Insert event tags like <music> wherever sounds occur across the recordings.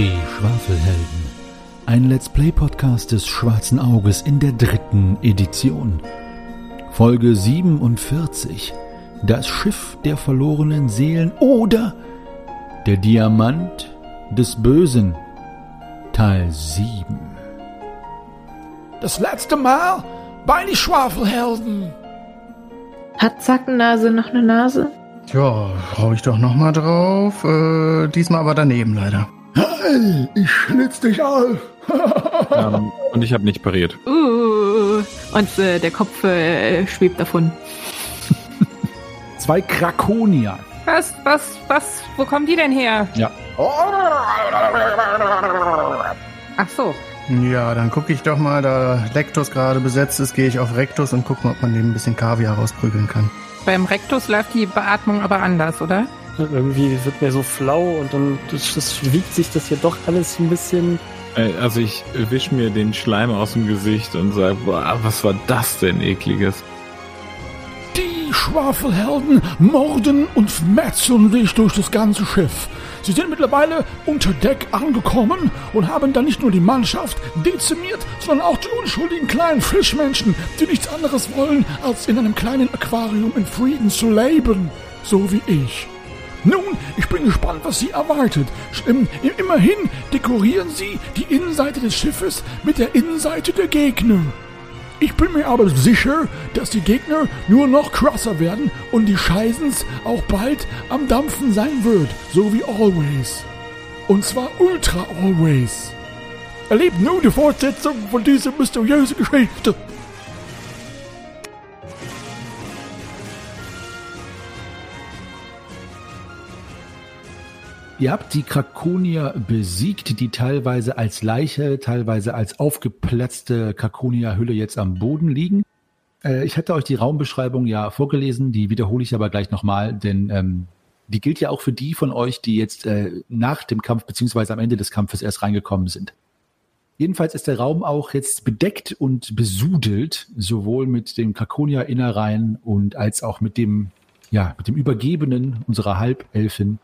Die Schwafelhelden. Ein Let's Play Podcast des Schwarzen Auges in der dritten Edition. Folge 47. Das Schiff der verlorenen Seelen oder der Diamant des Bösen. Teil 7. Das letzte Mal bei die Schwafelhelden. Hat Zackennase noch eine Nase? Ja, hau ich doch noch mal drauf. Äh, diesmal aber daneben leider. Hey, ich schlitz dich auf. <laughs> ähm, und ich habe nicht pariert. Uh, und äh, der Kopf äh, schwebt davon. Zwei Krakonier. Was, was, was, wo kommen die denn her? Ja. Ach so. Ja, dann gucke ich doch mal, da Lektus gerade besetzt ist, gehe ich auf Rektus und gucke mal, ob man dem ein bisschen Kaviar rausprügeln kann. Beim Rektus läuft die Beatmung aber anders, oder? Irgendwie wird mir so flau und dann das, das wiegt sich das hier doch alles ein bisschen. Äh, Also ich wisch mir den Schleim aus dem Gesicht und sage, boah, was war das denn ekliges? Die Schwafelhelden morden und metzeln sich durch das ganze Schiff. Sie sind mittlerweile unter Deck angekommen und haben dann nicht nur die Mannschaft dezimiert, sondern auch die unschuldigen kleinen Fischmenschen, die nichts anderes wollen, als in einem kleinen Aquarium in Frieden zu leben. So wie ich. Nun, ich bin gespannt, was Sie erwartet. Im, im, immerhin dekorieren Sie die Innenseite des Schiffes mit der Innenseite der Gegner. Ich bin mir aber sicher, dass die Gegner nur noch krasser werden und die Scheißens auch bald am Dampfen sein wird, so wie always. Und zwar ultra always. Erlebt nun die Fortsetzung von dieser mysteriösen Geschichte. Ihr habt die Krakonier besiegt, die teilweise als Leiche, teilweise als aufgeplatzte Krakonia-Hülle jetzt am Boden liegen. Äh, ich hatte euch die Raumbeschreibung ja vorgelesen, die wiederhole ich aber gleich nochmal, denn ähm, die gilt ja auch für die von euch, die jetzt äh, nach dem Kampf beziehungsweise am Ende des Kampfes erst reingekommen sind. Jedenfalls ist der Raum auch jetzt bedeckt und besudelt, sowohl mit den Krakonia-Innereien und als auch mit dem, ja, mit dem Übergebenen unserer Halbelfin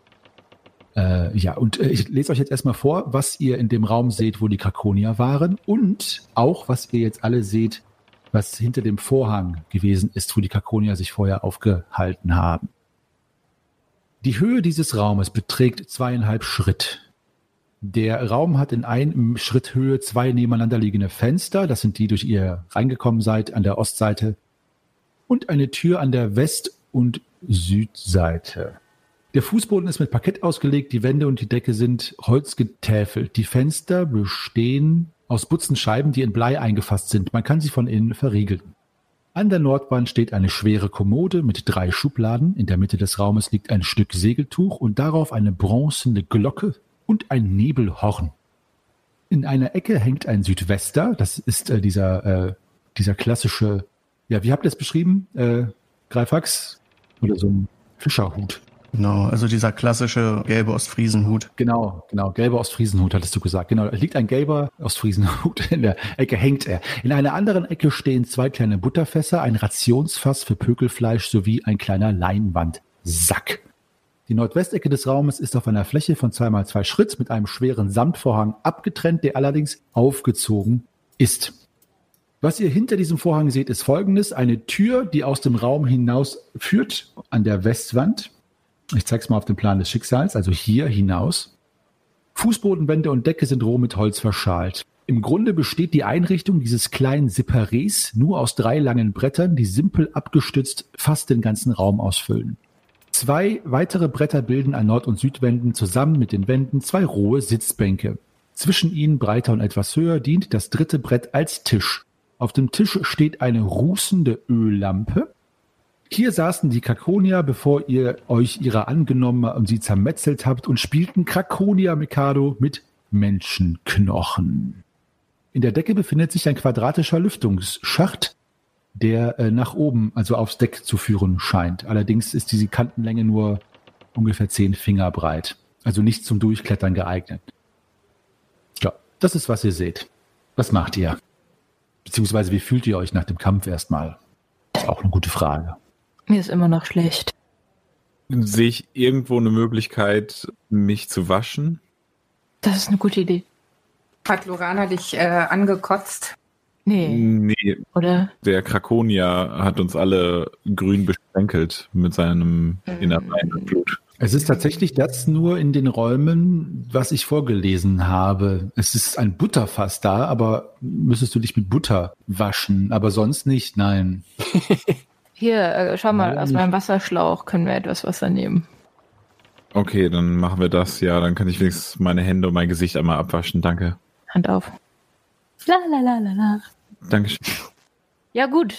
äh, ja, und äh, ich lese euch jetzt erstmal vor, was ihr in dem Raum seht, wo die Krakonier waren und auch, was ihr jetzt alle seht, was hinter dem Vorhang gewesen ist, wo die Krakonier sich vorher aufgehalten haben. Die Höhe dieses Raumes beträgt zweieinhalb Schritt. Der Raum hat in einem Schritt Höhe zwei nebeneinander liegende Fenster, das sind die, durch ihr reingekommen seid, an der Ostseite, und eine Tür an der West- und Südseite. Der Fußboden ist mit Parkett ausgelegt, die Wände und die Decke sind holzgetäfelt. Die Fenster bestehen aus Butzenscheiben, die in Blei eingefasst sind. Man kann sie von innen verriegeln. An der Nordwand steht eine schwere Kommode mit drei Schubladen. In der Mitte des Raumes liegt ein Stück Segeltuch und darauf eine bronzene Glocke und ein Nebelhorn. In einer Ecke hängt ein Südwester. Das ist äh, dieser, äh, dieser klassische, ja, wie habt ihr es beschrieben? Äh, Greifax? Oder so ein Fischerhut. Genau, also dieser klassische gelbe Ostfriesenhut. Genau, genau, gelber Ostfriesenhut hattest du gesagt. Genau, liegt ein gelber Ostfriesenhut in der Ecke, hängt er. In einer anderen Ecke stehen zwei kleine Butterfässer, ein Rationsfass für Pökelfleisch sowie ein kleiner Leinwandsack. Die Nordwestecke des Raumes ist auf einer Fläche von zweimal zwei Schritt mit einem schweren Samtvorhang abgetrennt, der allerdings aufgezogen ist. Was ihr hinter diesem Vorhang seht, ist folgendes. Eine Tür, die aus dem Raum hinaus führt an der Westwand. Ich zeige es mal auf dem Plan des Schicksals, also hier hinaus. Fußbodenwände und Decke sind roh mit Holz verschalt. Im Grunde besteht die Einrichtung dieses kleinen Separés nur aus drei langen Brettern, die simpel abgestützt fast den ganzen Raum ausfüllen. Zwei weitere Bretter bilden an Nord- und Südwänden zusammen mit den Wänden zwei rohe Sitzbänke. Zwischen ihnen breiter und etwas höher dient das dritte Brett als Tisch. Auf dem Tisch steht eine rußende Öllampe, hier saßen die Krakonia, bevor ihr euch ihrer angenommen und sie zermetzelt habt und spielten Krakonia Mikado mit Menschenknochen. In der Decke befindet sich ein quadratischer Lüftungsschacht, der äh, nach oben, also aufs Deck zu führen scheint. Allerdings ist diese Kantenlänge nur ungefähr zehn Finger breit. Also nicht zum Durchklettern geeignet. Ja, das ist, was ihr seht. Was macht ihr? Beziehungsweise wie fühlt ihr euch nach dem Kampf erstmal? Ist auch eine gute Frage. Mir ist immer noch schlecht. Sehe ich irgendwo eine Möglichkeit, mich zu waschen? Das ist eine gute Idee. Hat Lorana dich äh, angekotzt? Nee, Nee, oder? der Krakonia hat uns alle grün besprenkelt mit seinem innereinen Blut. Es ist tatsächlich das nur in den Räumen, was ich vorgelesen habe. Es ist ein Butterfass da, aber müsstest du dich mit Butter waschen, aber sonst nicht, nein. <laughs> Hier, äh, schau mal, Nein, aus meinem Wasserschlauch können wir etwas Wasser nehmen. Okay, dann machen wir das. Ja, dann kann ich wenigstens meine Hände und mein Gesicht einmal abwaschen. Danke. Hand auf. La la la la la. Dankeschön. Ja, gut.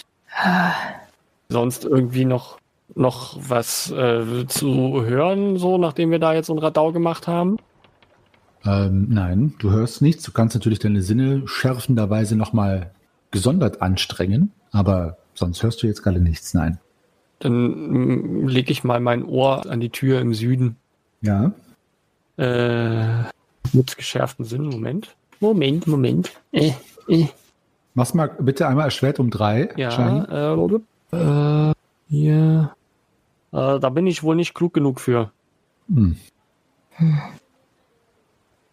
Sonst irgendwie noch, noch was äh, zu hören, so nachdem wir da jetzt so ein Radau gemacht haben? Ähm, nein, du hörst nichts. Du kannst natürlich deine Sinne schärfenderweise nochmal gesondert anstrengen, aber sonst hörst du jetzt gerade nichts, nein. Dann lege ich mal mein Ohr an die Tür im Süden. Ja, Äh, mit geschärften Sinn. Moment. Moment, Moment. Äh, äh, mach's mal bitte einmal erschwert um drei. ja, äh, äh, hier. Äh, da bin ich wohl nicht klug genug für. Hm.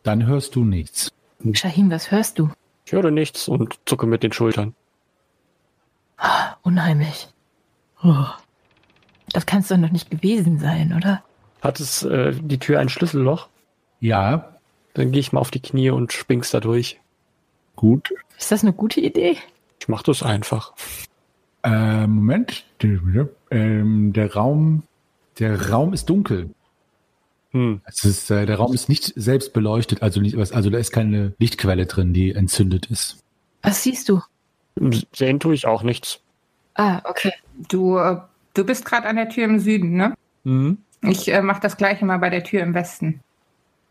Dann hörst du nichts. Shahim, was hörst du? Ich höre nichts und zucke mit den Schultern. Unheimlich. Oh. Das kann es doch noch nicht gewesen sein, oder? Hat es äh, die Tür ein Schlüsselloch? Ja, Dann gehe ich mal auf die Knie und spring's da durch. gut. Ist das eine gute Idee? Ich mach das einfach. Äh, Moment. Ähm, der Raum, der Raum ist dunkel. Hm. Es ist, äh, der Raum ist nicht selbst beleuchtet, also nicht, also da ist keine Lichtquelle drin, die entzündet ist. Was siehst du? Sehen tue ich auch nichts. Ah, okay. Du, äh, du bist gerade an der Tür im Süden, ne? Mhm. Ich äh, mache das gleiche mal bei der Tür im Westen.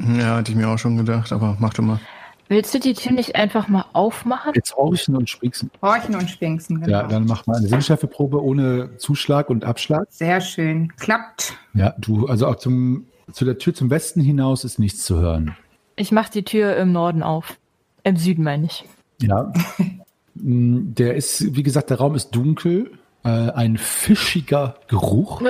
Ja, hatte ich mir auch schon gedacht, aber mach doch mal. Willst du die Tür nicht einfach mal aufmachen? Jetzt horchen und spieksen. Horchen und Spinksen, genau. Ja, dann mach mal eine Sinnschärfeprobe ohne Zuschlag und Abschlag. Sehr schön. Klappt. Ja, du, also auch zum, zu der Tür zum Westen hinaus ist nichts zu hören. Ich mach die Tür im Norden auf. Im Süden meine ich. Ja. <laughs> Mm, der ist, wie gesagt, der Raum ist dunkel. Äh, ein fischiger Geruch.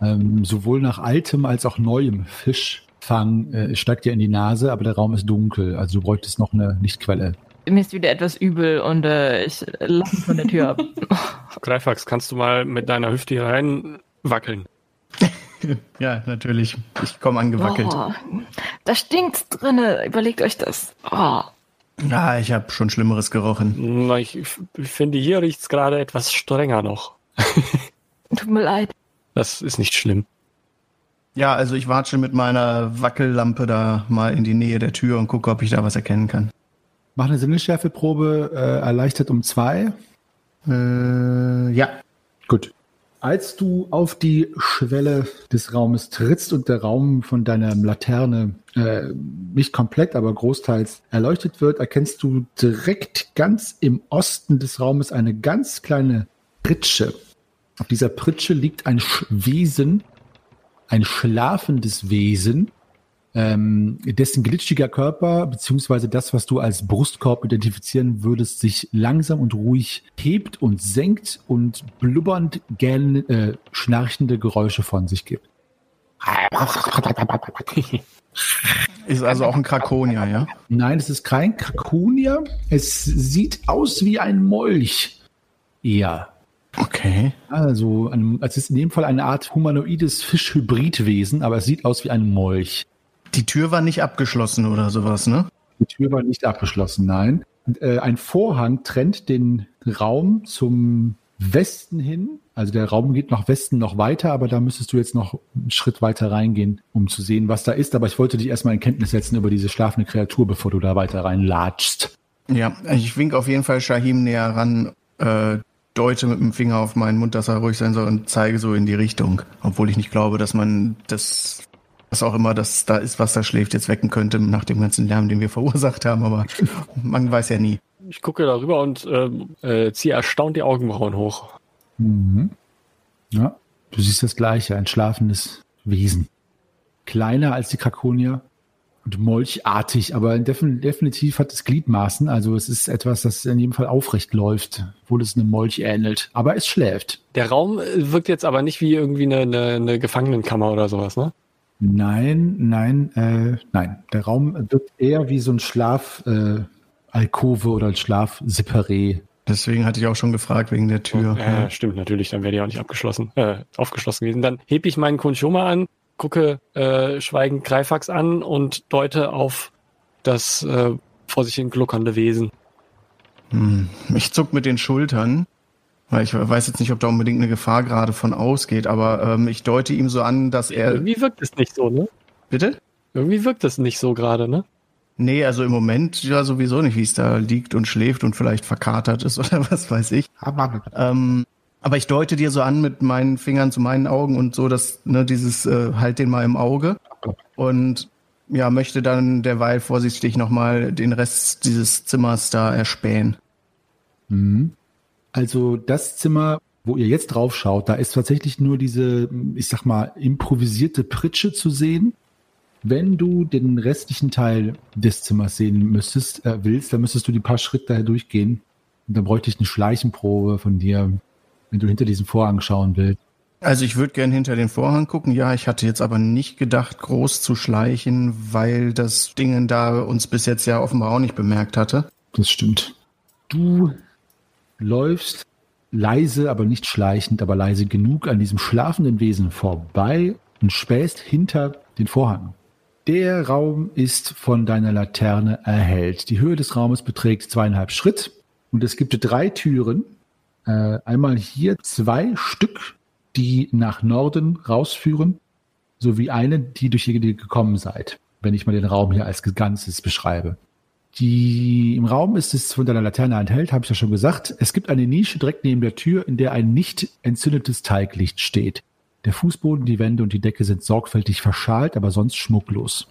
Ähm, sowohl nach altem als auch neuem Fischfang äh, steigt dir in die Nase, aber der Raum ist dunkel. Also du bräuchtest noch eine Lichtquelle. Mir ist wieder etwas übel und äh, ich lasse von der Tür ab. <laughs> Greifax, kannst du mal mit deiner Hüfte hier rein wackeln? <laughs> Ja, natürlich. Ich komme angewackelt. Oh, da stinkt's drinne. Überlegt euch das. Oh. Ja, ich habe schon Schlimmeres gerochen. Na, ich, finde, hier riecht's gerade etwas strenger noch. <laughs> Tut mir leid. Das ist nicht schlimm. Ja, also ich watsche mit meiner Wackellampe da mal in die Nähe der Tür und gucke, ob ich da was erkennen kann. Mach eine Sinnesschärfeprobe, äh, erleichtert um zwei. Äh, ja. Gut. Als du auf die Schwelle des Raumes trittst und der Raum von deiner Laterne äh, nicht komplett, aber großteils erleuchtet wird, erkennst du direkt ganz im Osten des Raumes eine ganz kleine Pritsche. Auf dieser Pritsche liegt ein Sch Wesen, ein schlafendes Wesen, ähm, dessen glitschiger Körper, beziehungsweise das, was du als Brustkorb identifizieren würdest, sich langsam und ruhig hebt und senkt und blubbernd gähn, äh, schnarchende Geräusche von sich gibt. <laughs> Ist also auch ein Krakonia, ja? Nein, es ist kein Krakonier. Es sieht aus wie ein Molch. Ja. Okay. Also, es ist in dem Fall eine Art humanoides Fischhybridwesen, aber es sieht aus wie ein Molch. Die Tür war nicht abgeschlossen oder sowas, ne? Die Tür war nicht abgeschlossen, nein. Äh, ein Vorhang trennt den Raum zum Westen hin. Also der Raum geht nach Westen noch weiter, aber da müsstest du jetzt noch einen Schritt weiter reingehen, um zu sehen, was da ist. Aber ich wollte dich erstmal in Kenntnis setzen über diese schlafende Kreatur, bevor du da weiter reinlatschst. Ja, ich wink auf jeden Fall Shahim näher ran, äh, deute mit dem Finger auf meinen Mund, dass er ruhig sein soll und zeige so in die Richtung. Obwohl ich nicht glaube, dass man das, was auch immer das da ist, was da schläft, jetzt wecken könnte nach dem ganzen Lärm, den wir verursacht haben. Aber <laughs> man weiß ja nie. Ich gucke darüber und ähm, äh, ziehe erstaunt die Augenbrauen hoch. Mhm. Ja, du siehst das Gleiche, ein schlafendes Wesen. Kleiner als die Krakonier und molchartig, aber defin definitiv hat es Gliedmaßen. Also es ist etwas, das in jedem Fall aufrecht läuft, obwohl es einem Molch ähnelt. Aber es schläft. Der Raum äh, wirkt jetzt aber nicht wie irgendwie eine, eine, eine Gefangenenkammer oder sowas, ne? Nein, nein, äh, nein. Der Raum wirkt eher wie so ein Schlaf, äh, Alkove oder ein Schlafseparé. Deswegen hatte ich auch schon gefragt wegen der Tür. Ja, stimmt, natürlich, dann wäre die auch nicht abgeschlossen, äh, aufgeschlossen gewesen. Dann heb ich meinen Kunchoma an, gucke äh, schweigend Greifax an und deute auf das äh, vor sich hin gluckernde Wesen. Hm. Ich zuck mit den Schultern, ich weiß jetzt nicht, ob da unbedingt eine Gefahr gerade von ausgeht, aber ähm, ich deute ihm so an, dass er. Irgendwie wirkt es nicht so, ne? Bitte? Irgendwie wirkt es nicht so gerade, ne? Nee, also im Moment ja sowieso nicht, wie es da liegt und schläft und vielleicht verkatert ist <laughs> oder was weiß ich. Ähm, aber ich deute dir so an mit meinen Fingern zu meinen Augen und so, dass ne, dieses äh, halt den mal im Auge und ja möchte dann derweil vorsichtig nochmal den Rest dieses Zimmers da erspähen. Mhm. Also das Zimmer, wo ihr jetzt drauf schaut, da ist tatsächlich nur diese, ich sag mal, improvisierte Pritsche zu sehen. Wenn du den restlichen Teil des Zimmers sehen müsstest, äh, willst, dann müsstest du die paar Schritte daher durchgehen. Und dann bräuchte ich eine Schleichenprobe von dir, wenn du hinter diesen Vorhang schauen willst. Also ich würde gern hinter den Vorhang gucken. Ja, ich hatte jetzt aber nicht gedacht, groß zu schleichen, weil das Ding da uns bis jetzt ja offenbar auch nicht bemerkt hatte. Das stimmt. Du läufst leise, aber nicht schleichend, aber leise genug an diesem schlafenden Wesen vorbei und spähst hinter den Vorhang. Der Raum ist von deiner Laterne erhellt. Die Höhe des Raumes beträgt zweieinhalb Schritt und es gibt drei Türen. Äh, einmal hier zwei Stück, die nach Norden rausführen, sowie eine, die durch die ihr gekommen seid, wenn ich mal den Raum hier als Ganzes beschreibe. Die im Raum ist es von deiner Laterne enthält, habe ich ja schon gesagt. Es gibt eine Nische direkt neben der Tür, in der ein nicht entzündetes Teiglicht steht. Der Fußboden, die Wände und die Decke sind sorgfältig verschalt, aber sonst schmucklos.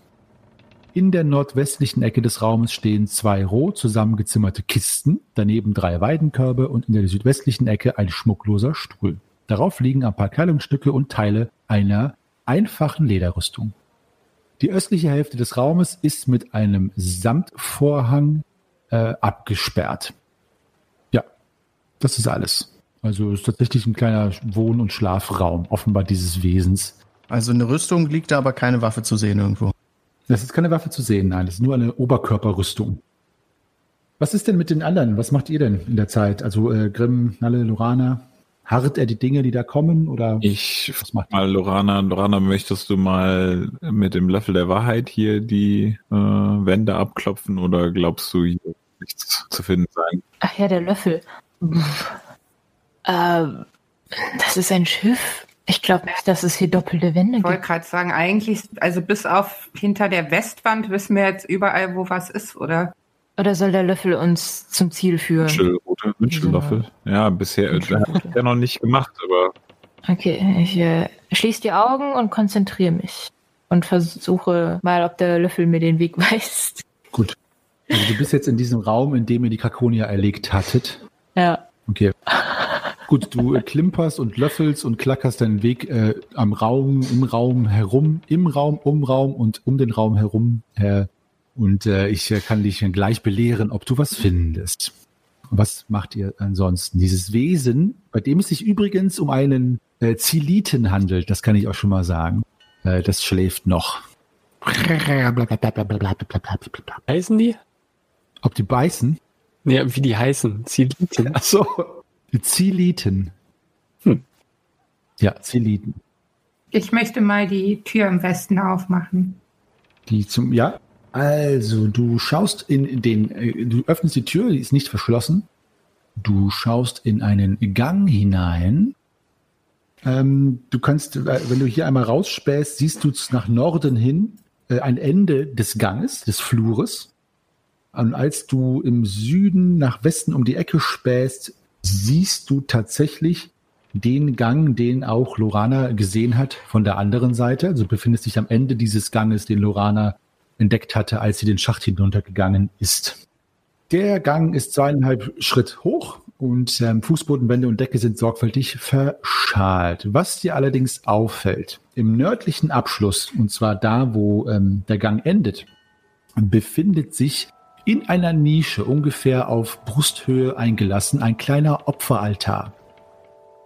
In der nordwestlichen Ecke des Raumes stehen zwei roh zusammengezimmerte Kisten, daneben drei Weidenkörbe und in der südwestlichen Ecke ein schmuckloser Stuhl. Darauf liegen ein paar Kleidungsstücke und Teile einer einfachen Lederrüstung. Die östliche Hälfte des Raumes ist mit einem Samtvorhang äh, abgesperrt. Ja, das ist alles. Also es ist tatsächlich ein kleiner Wohn- und Schlafraum, offenbar dieses Wesens. Also eine Rüstung liegt da, aber keine Waffe zu sehen irgendwo. Das ist keine Waffe zu sehen, nein, das ist nur eine Oberkörperrüstung. Was ist denn mit den anderen? Was macht ihr denn in der Zeit? Also äh, Grimm, Nalle, Lorana, harrt er die Dinge, die da kommen oder Ich frag mal Lorana, Lorana, möchtest du mal mit dem Löffel der Wahrheit hier die äh, Wände abklopfen oder glaubst du, hier wird nichts zu finden sein? Ach ja, der Löffel. Ähm, das ist ein Schiff. Ich glaube nicht, dass es hier doppelte Wände Ich wollte gibt. gerade sagen, eigentlich, also bis auf hinter der Westwand wissen wir jetzt überall, wo was ist, oder? Oder soll der Löffel uns zum Ziel führen? Wünschelrute, Wünschellöffel. Ja, bisher äh, hat er ja noch nicht gemacht, aber Okay, ich äh, schließe die Augen und konzentriere mich. Und versuche mal, ob der Löffel mir den Weg <laughs> weist. gut. Also du bist jetzt in diesem Raum, in dem ihr die Kakonia erlegt hattet. Ja. Okay. Gut, du äh, klimperst und löffelst und klackerst deinen Weg äh, am Raum, im Raum herum, im Raum, um Raum und um den Raum herum. Äh, und äh, ich äh, kann dich dann gleich belehren, ob du was findest. Was macht ihr ansonsten? Dieses Wesen, bei dem es sich übrigens um einen äh, Ziliten handelt, das kann ich auch schon mal sagen, äh, das schläft noch. Heißen die? Ob die beißen? Ja, wie die heißen. Ziliten. Ach so. Die Ziliten. Hm. Ja, Ziliten. Ich möchte mal die Tür im Westen aufmachen. Die zum, ja. Also, du schaust in den, äh, du öffnest die Tür, die ist nicht verschlossen. Du schaust in einen Gang hinein. Ähm, du kannst, äh, wenn du hier einmal rausspähst, siehst du nach Norden hin äh, ein Ende des Ganges, des Flures. Und als du im Süden nach Westen um die Ecke spähst, siehst du tatsächlich den Gang, den auch Lorana gesehen hat von der anderen Seite. Also befindest dich am Ende dieses Ganges, den Lorana entdeckt hatte, als sie den Schacht hinuntergegangen ist. Der Gang ist zweieinhalb Schritt hoch und ähm, Fußbodenwände und Decke sind sorgfältig verschalt. Was dir allerdings auffällt, im nördlichen Abschluss, und zwar da, wo ähm, der Gang endet, befindet sich in einer Nische ungefähr auf Brusthöhe eingelassen ein kleiner Opferaltar.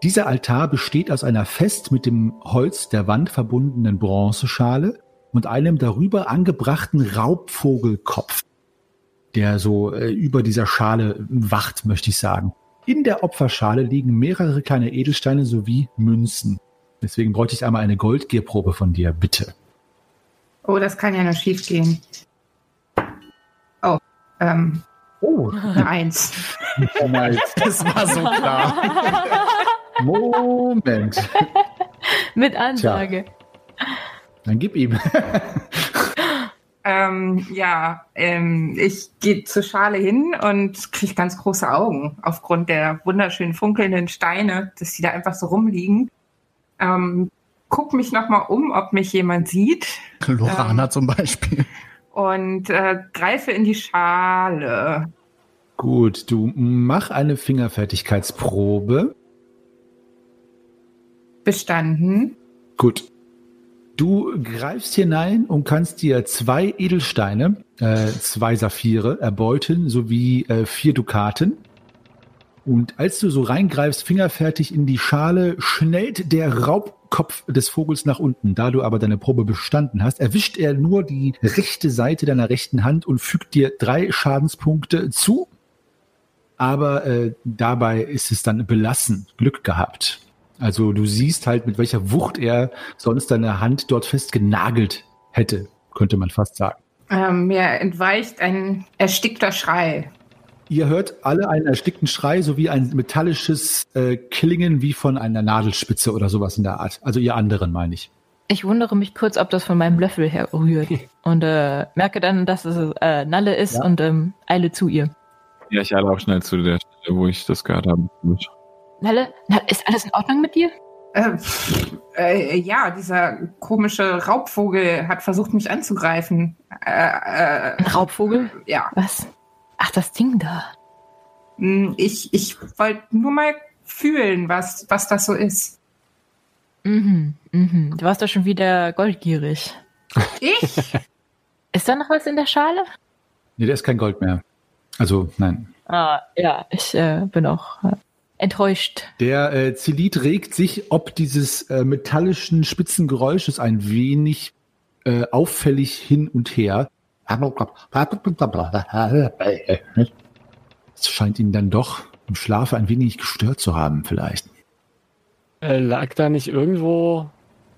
Dieser Altar besteht aus einer fest mit dem Holz der Wand verbundenen Bronzeschale und einem darüber angebrachten Raubvogelkopf, der so äh, über dieser Schale wacht, möchte ich sagen. In der Opferschale liegen mehrere kleine Edelsteine sowie Münzen. Deswegen bräuchte ich einmal eine Goldgierprobe von dir, bitte. Oh, das kann ja nur schief gehen. Oh, ähm, Oh, eine Eins. <laughs> Das war so klar. Moment. Mit Ansage. Dann gib ihm. <laughs> Ähm, ja, ähm, ich gehe zur Schale hin und kriege ganz große Augen aufgrund der wunderschön funkelnden Steine, dass die da einfach so rumliegen. Ähm, guck mich nochmal um, ob mich jemand sieht Lorana zum Beispiel. und äh, greife in die Schale. Gut, du mach eine Fingerfertigkeitsprobe. Bestanden. Gut. Du greifst hinein und kannst dir zwei Edelsteine, äh, zwei Saphire erbeuten sowie äh, vier Dukaten. Und als du so reingreifst, fingerfertig in die Schale, schnellt der Raubkopf des Vogels nach unten. Da du aber deine Probe bestanden hast, erwischt er nur die rechte Seite deiner rechten Hand und fügt dir drei Schadenspunkte zu. Aber äh, dabei ist es dann belassen. Glück gehabt. Also du siehst halt, mit welcher Wucht er sonst deine Hand dort fest genagelt hätte, könnte man fast sagen. Ähm, mir entweicht ein erstickter Schrei. Ihr hört alle einen erstickten Schrei sowie ein metallisches äh, Klingen wie von einer Nadelspitze oder sowas in der Art. Also ihr anderen, meine ich. Ich wundere mich kurz, ob das von meinem Löffel herrührt. <laughs> Und äh, merke dann, dass es äh, Nalle ist Ja. und ähm, eile zu ihr. Ja, ich eile auch schnell zu der Stelle, wo ich das gehört habe. Nalle, ist alles in Ordnung mit dir? Äh, pff, äh, ja, dieser komische Raubvogel hat versucht, mich anzugreifen. Äh, äh, Ein Raubvogel? ja, Was? Ach, das Ding da. Hm, ich, ich wollte nur mal fühlen, was, was das so ist. Mhm, mhm. Du warst doch schon wieder goldgierig. Ich? <laughs> Ist da noch was in der Schale? Nee, der ist kein Gold mehr. Also, nein. Ah, ja, ich äh, bin auch äh, enttäuscht. Der äh, Zelit regt sich ob dieses äh, metallischen spitzen Geräusches ein wenig äh, auffällig hin und her. Es scheint ihn dann doch im Schlafe ein wenig gestört zu haben, vielleicht. Äh, lag da nicht irgendwo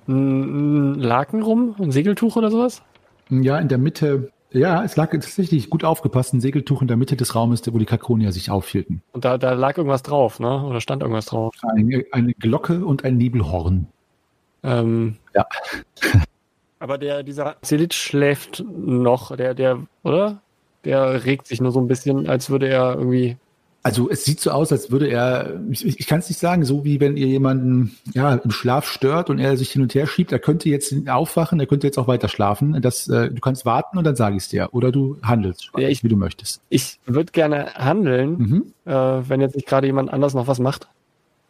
ein, ein Laken rum? Ein Segeltuch oder sowas? Ja, in der Mitte, ja, es lag tatsächlich gut aufgepasst, ein Segeltuch in der Mitte des Raumes, wo die Kakonier sich aufhielten. Und da, da lag irgendwas drauf, ne? Oder stand irgendwas drauf? Eine, eine Glocke und ein Nebelhorn. Ähm, Ja. <laughs> Aber der, dieser Zelit schläft noch, der, der, oder? Der regt sich nur so ein bisschen, als würde er irgendwie. Also es sieht so aus, als würde er, ich, ich kann es nicht sagen, so wie wenn ihr jemanden ja im Schlaf stört und er sich hin und her schiebt, er könnte jetzt aufwachen, er könnte jetzt auch weiter schlafen. Das, äh, du kannst warten und dann sage ich es dir. Oder du handelst, Ja, ich- wie du möchtest. Ich würde gerne handeln, Mhm. äh, wenn jetzt nicht gerade jemand anders noch was macht.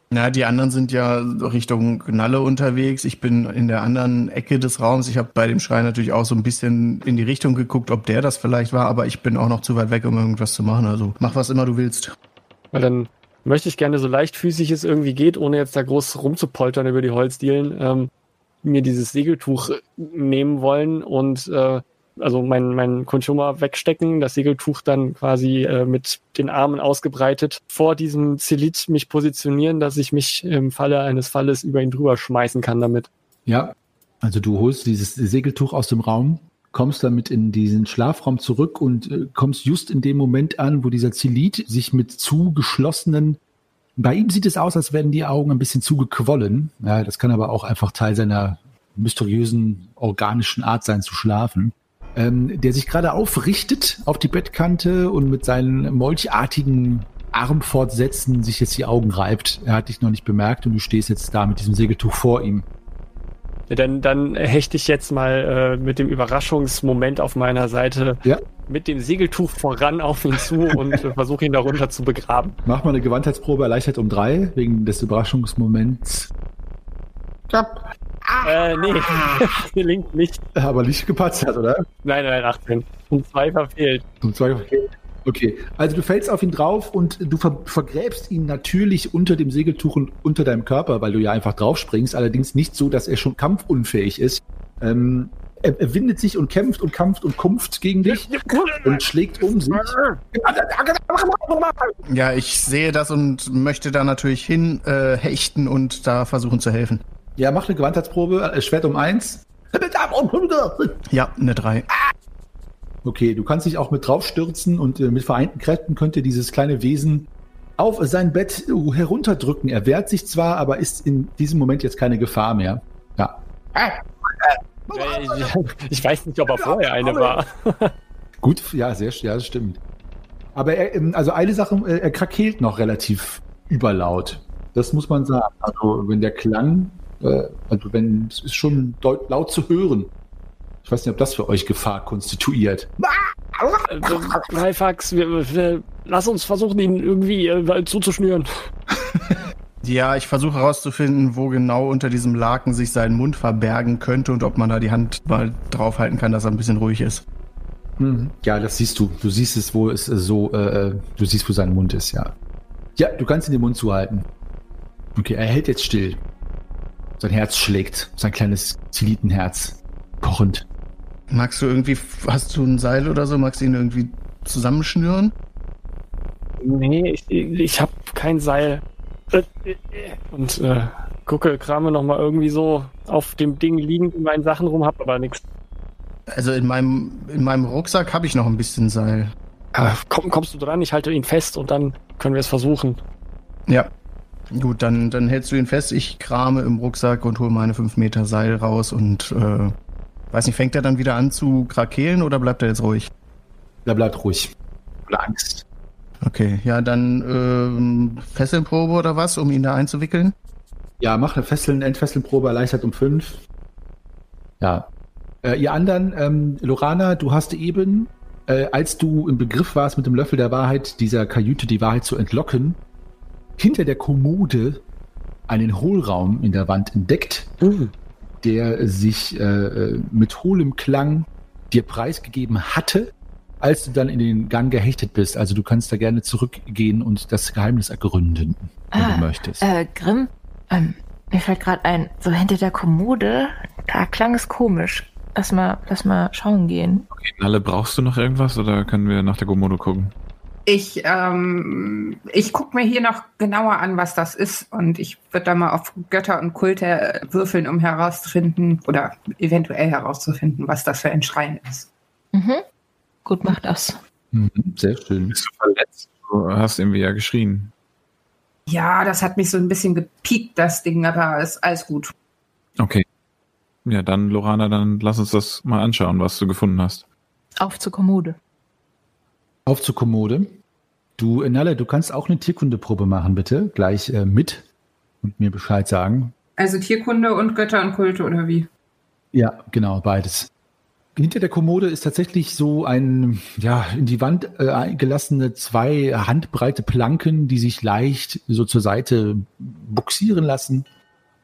Na, die anderen sind ja Richtung Nalle unterwegs. Ich bin in der anderen Ecke des Raums. Ich habe bei dem Schrei natürlich auch so ein bisschen in die Richtung geguckt, ob der das vielleicht war, aber ich bin auch noch zu weit weg, um irgendwas zu machen. Also mach was immer du willst. Weil dann möchte ich gerne so leichtfüßig es irgendwie geht, ohne jetzt da groß rumzupoltern über die Holzdielen, ähm, mir dieses Segeltuch nehmen wollen und äh, also mein, mein Konchoma wegstecken, das Segeltuch dann quasi äh, mit den Armen ausgebreitet vor diesem Zelit mich positionieren, dass ich mich im Falle eines Falles über ihn drüber schmeißen kann damit. Ja, also du holst dieses Segeltuch aus dem Raum, kommst damit in diesen Schlafraum zurück und äh, kommst just in dem Moment an, wo dieser Zelit sich mit zugeschlossenen bei ihm sieht es aus, als wären die Augen ein bisschen zugequollen. Ja, das kann aber auch einfach Teil seiner mysteriösen organischen Art sein zu schlafen. Ähm, der sich gerade aufrichtet auf die Bettkante und mit seinen molchartigen Armfortsätzen sich jetzt die Augen reibt. Er hat dich noch nicht bemerkt und du stehst jetzt da mit diesem Segeltuch vor ihm. Ja, dann, dann hechte ich jetzt mal äh, mit dem Überraschungsmoment auf meiner Seite Ja. mit dem Segeltuch voran auf ihn zu und äh, <laughs> versuche ihn darunter zu begraben. Mach mal eine Gewandheitsprobe erleichtert um drei, wegen des Überraschungsmoments. Äh, nee, <laughs> gelingt nicht. Aber nicht gepatzt hat, oder? Nein, nein, 18. Und zwei verfehlt. Um zwei. Okay, also du fällst auf ihn drauf und du ver vergräbst ihn natürlich unter dem Segeltuch und unter deinem Körper, weil du ja einfach drauf springst, allerdings nicht so, dass er schon kampfunfähig ist. Ähm, er, er windet sich und kämpft und kämpft und kumpft gegen dich und schlägt um sich. Ja, ich sehe das und möchte da natürlich hin äh, hechten und da versuchen zu helfen. Ja, mach eine Gewandheitsprobe, äh, Schwert um eins. <laughs> Ja, eine 3. Okay, du kannst dich auch mit draufstürzen und äh, mit vereinten Kräften könnte dieses kleine Wesen auf sein Bett äh, herunterdrücken. Er wehrt sich zwar, aber ist in diesem Moment jetzt keine Gefahr mehr. Ja. Ich, ich weiß nicht, ob er vorher eine war. <laughs> Gut, ja, sehr, ja, das stimmt. Aber er, ähm, also eine Sache, äh, er krakeelt noch relativ überlaut. Das muss man sagen. Also wenn der Klang, äh, also wenn, es ist schon deut, laut zu hören. Ich weiß nicht, ob das für euch Gefahr konstituiert. Greifax, wir, wir, lass uns versuchen, ihn irgendwie äh, zuzuschnüren. <laughs> Ja, ich versuche herauszufinden, wo genau unter diesem Laken sich sein Mund verbergen könnte und ob man da die Hand mal draufhalten kann, dass er ein bisschen ruhig ist. Mhm. Ja, das siehst du. Du siehst es, wo es äh, so, äh, du siehst, wo sein Mund ist, ja. Ja, du kannst ihn den Mund zuhalten. Okay, er hält jetzt still. Sein Herz schlägt, sein kleines Zilitenherz. Pochend. Magst du irgendwie, hast du ein Seil oder so? Magst du ihn irgendwie zusammenschnüren? Nee, ich, ich habe kein Seil. Und äh, gucke, krame noch mal irgendwie so auf dem Ding liegend in meinen Sachen rum, hab aber nichts. Also in meinem, in meinem Rucksack habe ich noch ein bisschen Seil. Komm, kommst du dran? Ich halte ihn fest und dann können wir es versuchen. Ja. Gut, dann, dann hältst du ihn fest. Ich krame im Rucksack und hole meine 5 Meter Seil raus und äh, weiß nicht, fängt er dann wieder an zu krakeelen oder bleibt er jetzt ruhig? Er bleibt ruhig. Oder Angst. Okay, ja, dann ähm, Fesselnprobe oder was, um ihn da einzuwickeln? Ja, mach eine Fesseln, Entfesselnprobe, erleichtert um fünf. Ja. Äh, ihr anderen, ähm, Lorana, du hast eben, äh, als du im Begriff warst, mit dem Löffel der Wahrheit dieser Kajüte die Wahrheit zu entlocken, hinter der Kommode einen Hohlraum in der Wand entdeckt, Mhm. der sich äh, äh, mit hohlem Klang dir preisgegeben hatte, als du dann in den Gang gehechtet bist. Also du kannst da gerne zurückgehen und das Geheimnis ergründen, wenn Ah, du möchtest. Äh, Grimm, ähm, mir fällt gerade ein, so hinter der Kommode, da klang es komisch. Lass mal, lass mal schauen gehen. Okay, Nalle, brauchst du noch irgendwas oder können wir nach der Komodo gucken? Ich, ähm, ich gucke mir hier noch genauer an, was das ist. Und ich würde da mal auf Götter und Kulte würfeln, um herauszufinden oder eventuell herauszufinden, was das für ein Schrein ist. Mhm. Gut, mach das. Mhm, sehr schön. Bist du verletzt? Du hast irgendwie ja geschrien. Ja, das hat mich so ein bisschen gepiekt, das Ding, aber ist alles gut. Okay. Ja, dann, Lorana, dann lass uns das mal anschauen, was du gefunden hast. Auf zur Kommode. Auf zur Kommode. Du, äh, Nalle, du kannst auch eine Tierkundeprobe machen, bitte. Gleich äh, mit und mir Bescheid sagen. Also Tierkunde und Götter und Kulte oder wie? Ja, genau, beides. Hinter der Kommode ist tatsächlich so ein, ja, in die Wand äh, eingelassene zwei handbreite Planken, die sich leicht so zur Seite buxieren lassen.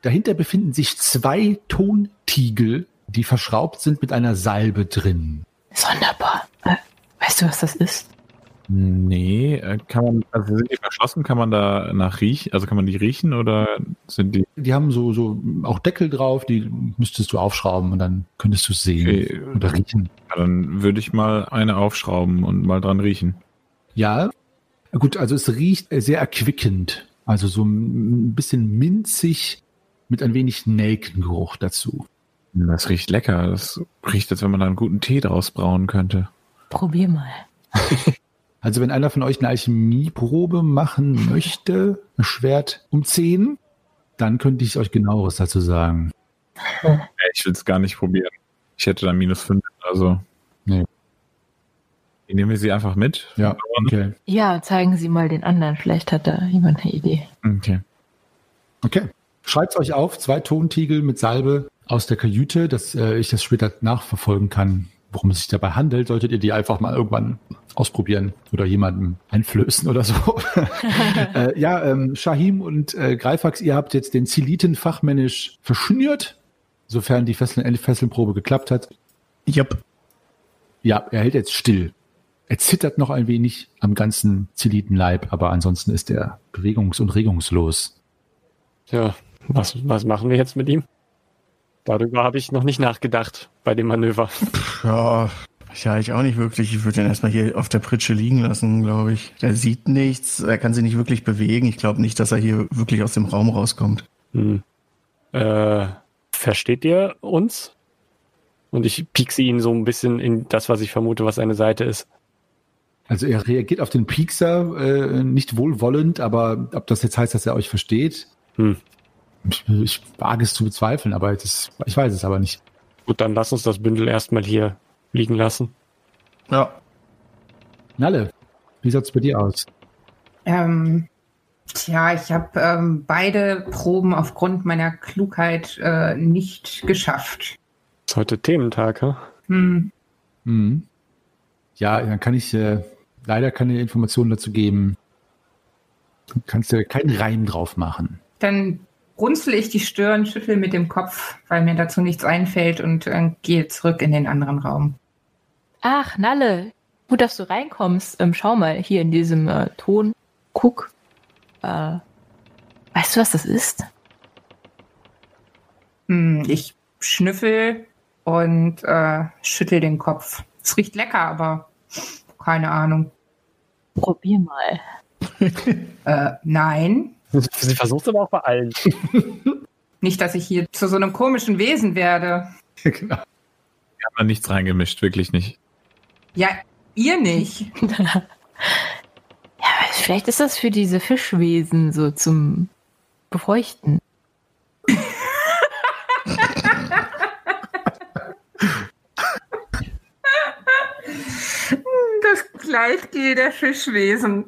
Dahinter befinden sich zwei Tontiegel, die verschraubt sind mit einer Salbe drin. Sonderbar. Äh, weißt du, was das ist? Nee, äh, kann man, also sind die verschlossen? Kann man da nach riechen? Also kann man die riechen oder sind die? Die haben so, so auch Deckel drauf, die müsstest du aufschrauben und dann könntest du es sehen Okay. oder riechen. Ja, dann würde ich mal eine aufschrauben und mal dran riechen. Ja, gut, also es riecht äh, sehr erquickend. Also so ein bisschen minzig mit ein wenig Nelkengeruch dazu. Das riecht lecker. Das riecht, als wenn man da einen guten Tee draus brauen könnte. Probier mal. <laughs> Also wenn einer von euch eine Alchemieprobe machen möchte, ein Schwert um 10, dann könnte ich euch genaueres dazu sagen. Ich will es gar nicht probieren. Ich hätte da minus fünf, also. Nee. Nehmen wir sie einfach mit? Ja, okay. Ja, zeigen Sie mal den anderen. Vielleicht hat da jemand eine Idee. Okay. Okay. Schreibt euch auf, zwei Tontiegel mit Salbe aus der Kajüte, dass äh, ich das später nachverfolgen kann, worum es sich dabei handelt. Solltet ihr die einfach mal irgendwann ausprobieren oder jemandem einflößen oder so. <laughs> <laughs> äh, ja, ähm, Shahim und äh, Greifax, ihr habt jetzt den Ziliten fachmännisch verschnürt, sofern die Fesseln, Fesselnprobe geklappt hat. Jupp. Ja, er hält jetzt still. Er zittert noch ein wenig am ganzen Zelitenleib, aber ansonsten ist er bewegungs- und regungslos. Ja, was, was machen wir jetzt mit ihm? Darüber habe ich noch nicht nachgedacht bei dem Manöver. <laughs> Ja, ja, ich auch nicht wirklich. Ich würde ihn erstmal hier auf der Pritsche liegen lassen, glaube ich. Der sieht nichts, er kann sich nicht wirklich bewegen. Ich glaube nicht, dass er hier wirklich aus dem Raum rauskommt. Hm. Äh, versteht ihr uns? Und ich piekse ihn so ein bisschen in das, was ich vermute, was seine Seite ist. Also er reagiert auf den Piekser äh, nicht wohlwollend, aber ob das jetzt heißt, dass er euch versteht, Hm. Ich, ich wage es zu bezweifeln, aber das, ich weiß es aber nicht. Gut, dann lass uns das Bündel erstmal hier liegen lassen. Ja. Nalle, wie sieht's bei dir aus? Ähm, tja, ich habe ähm, beide Proben aufgrund meiner Klugheit äh, nicht geschafft. Ist heute Thementag, ha? Hm. Mhm. Ja, dann kann ich äh, leider keine Informationen dazu geben. Du kannst ja keinen Reim drauf machen. Dann runzel ich die Stirn, schüttel mit dem Kopf, weil mir dazu nichts einfällt und äh, gehe zurück in den anderen Raum. Ach, Nalle, gut, dass du reinkommst. Ähm, schau mal, hier in diesem äh, Ton. Guck. Äh, weißt du, was das ist? Hm, ich schnüffel und äh, schüttel den Kopf. Es riecht lecker, aber keine Ahnung. Probier mal. Äh, nein. <laughs> Sie versucht aber auch bei allen. <laughs> Nicht, dass ich hier zu so einem komischen Wesen werde. <laughs> genau. Wir haben da nichts reingemischt, wirklich nicht. Ja, ihr nicht. Ja, vielleicht ist das für diese Fischwesen so zum Befeuchten. Das Gleitgel der Fischwesen.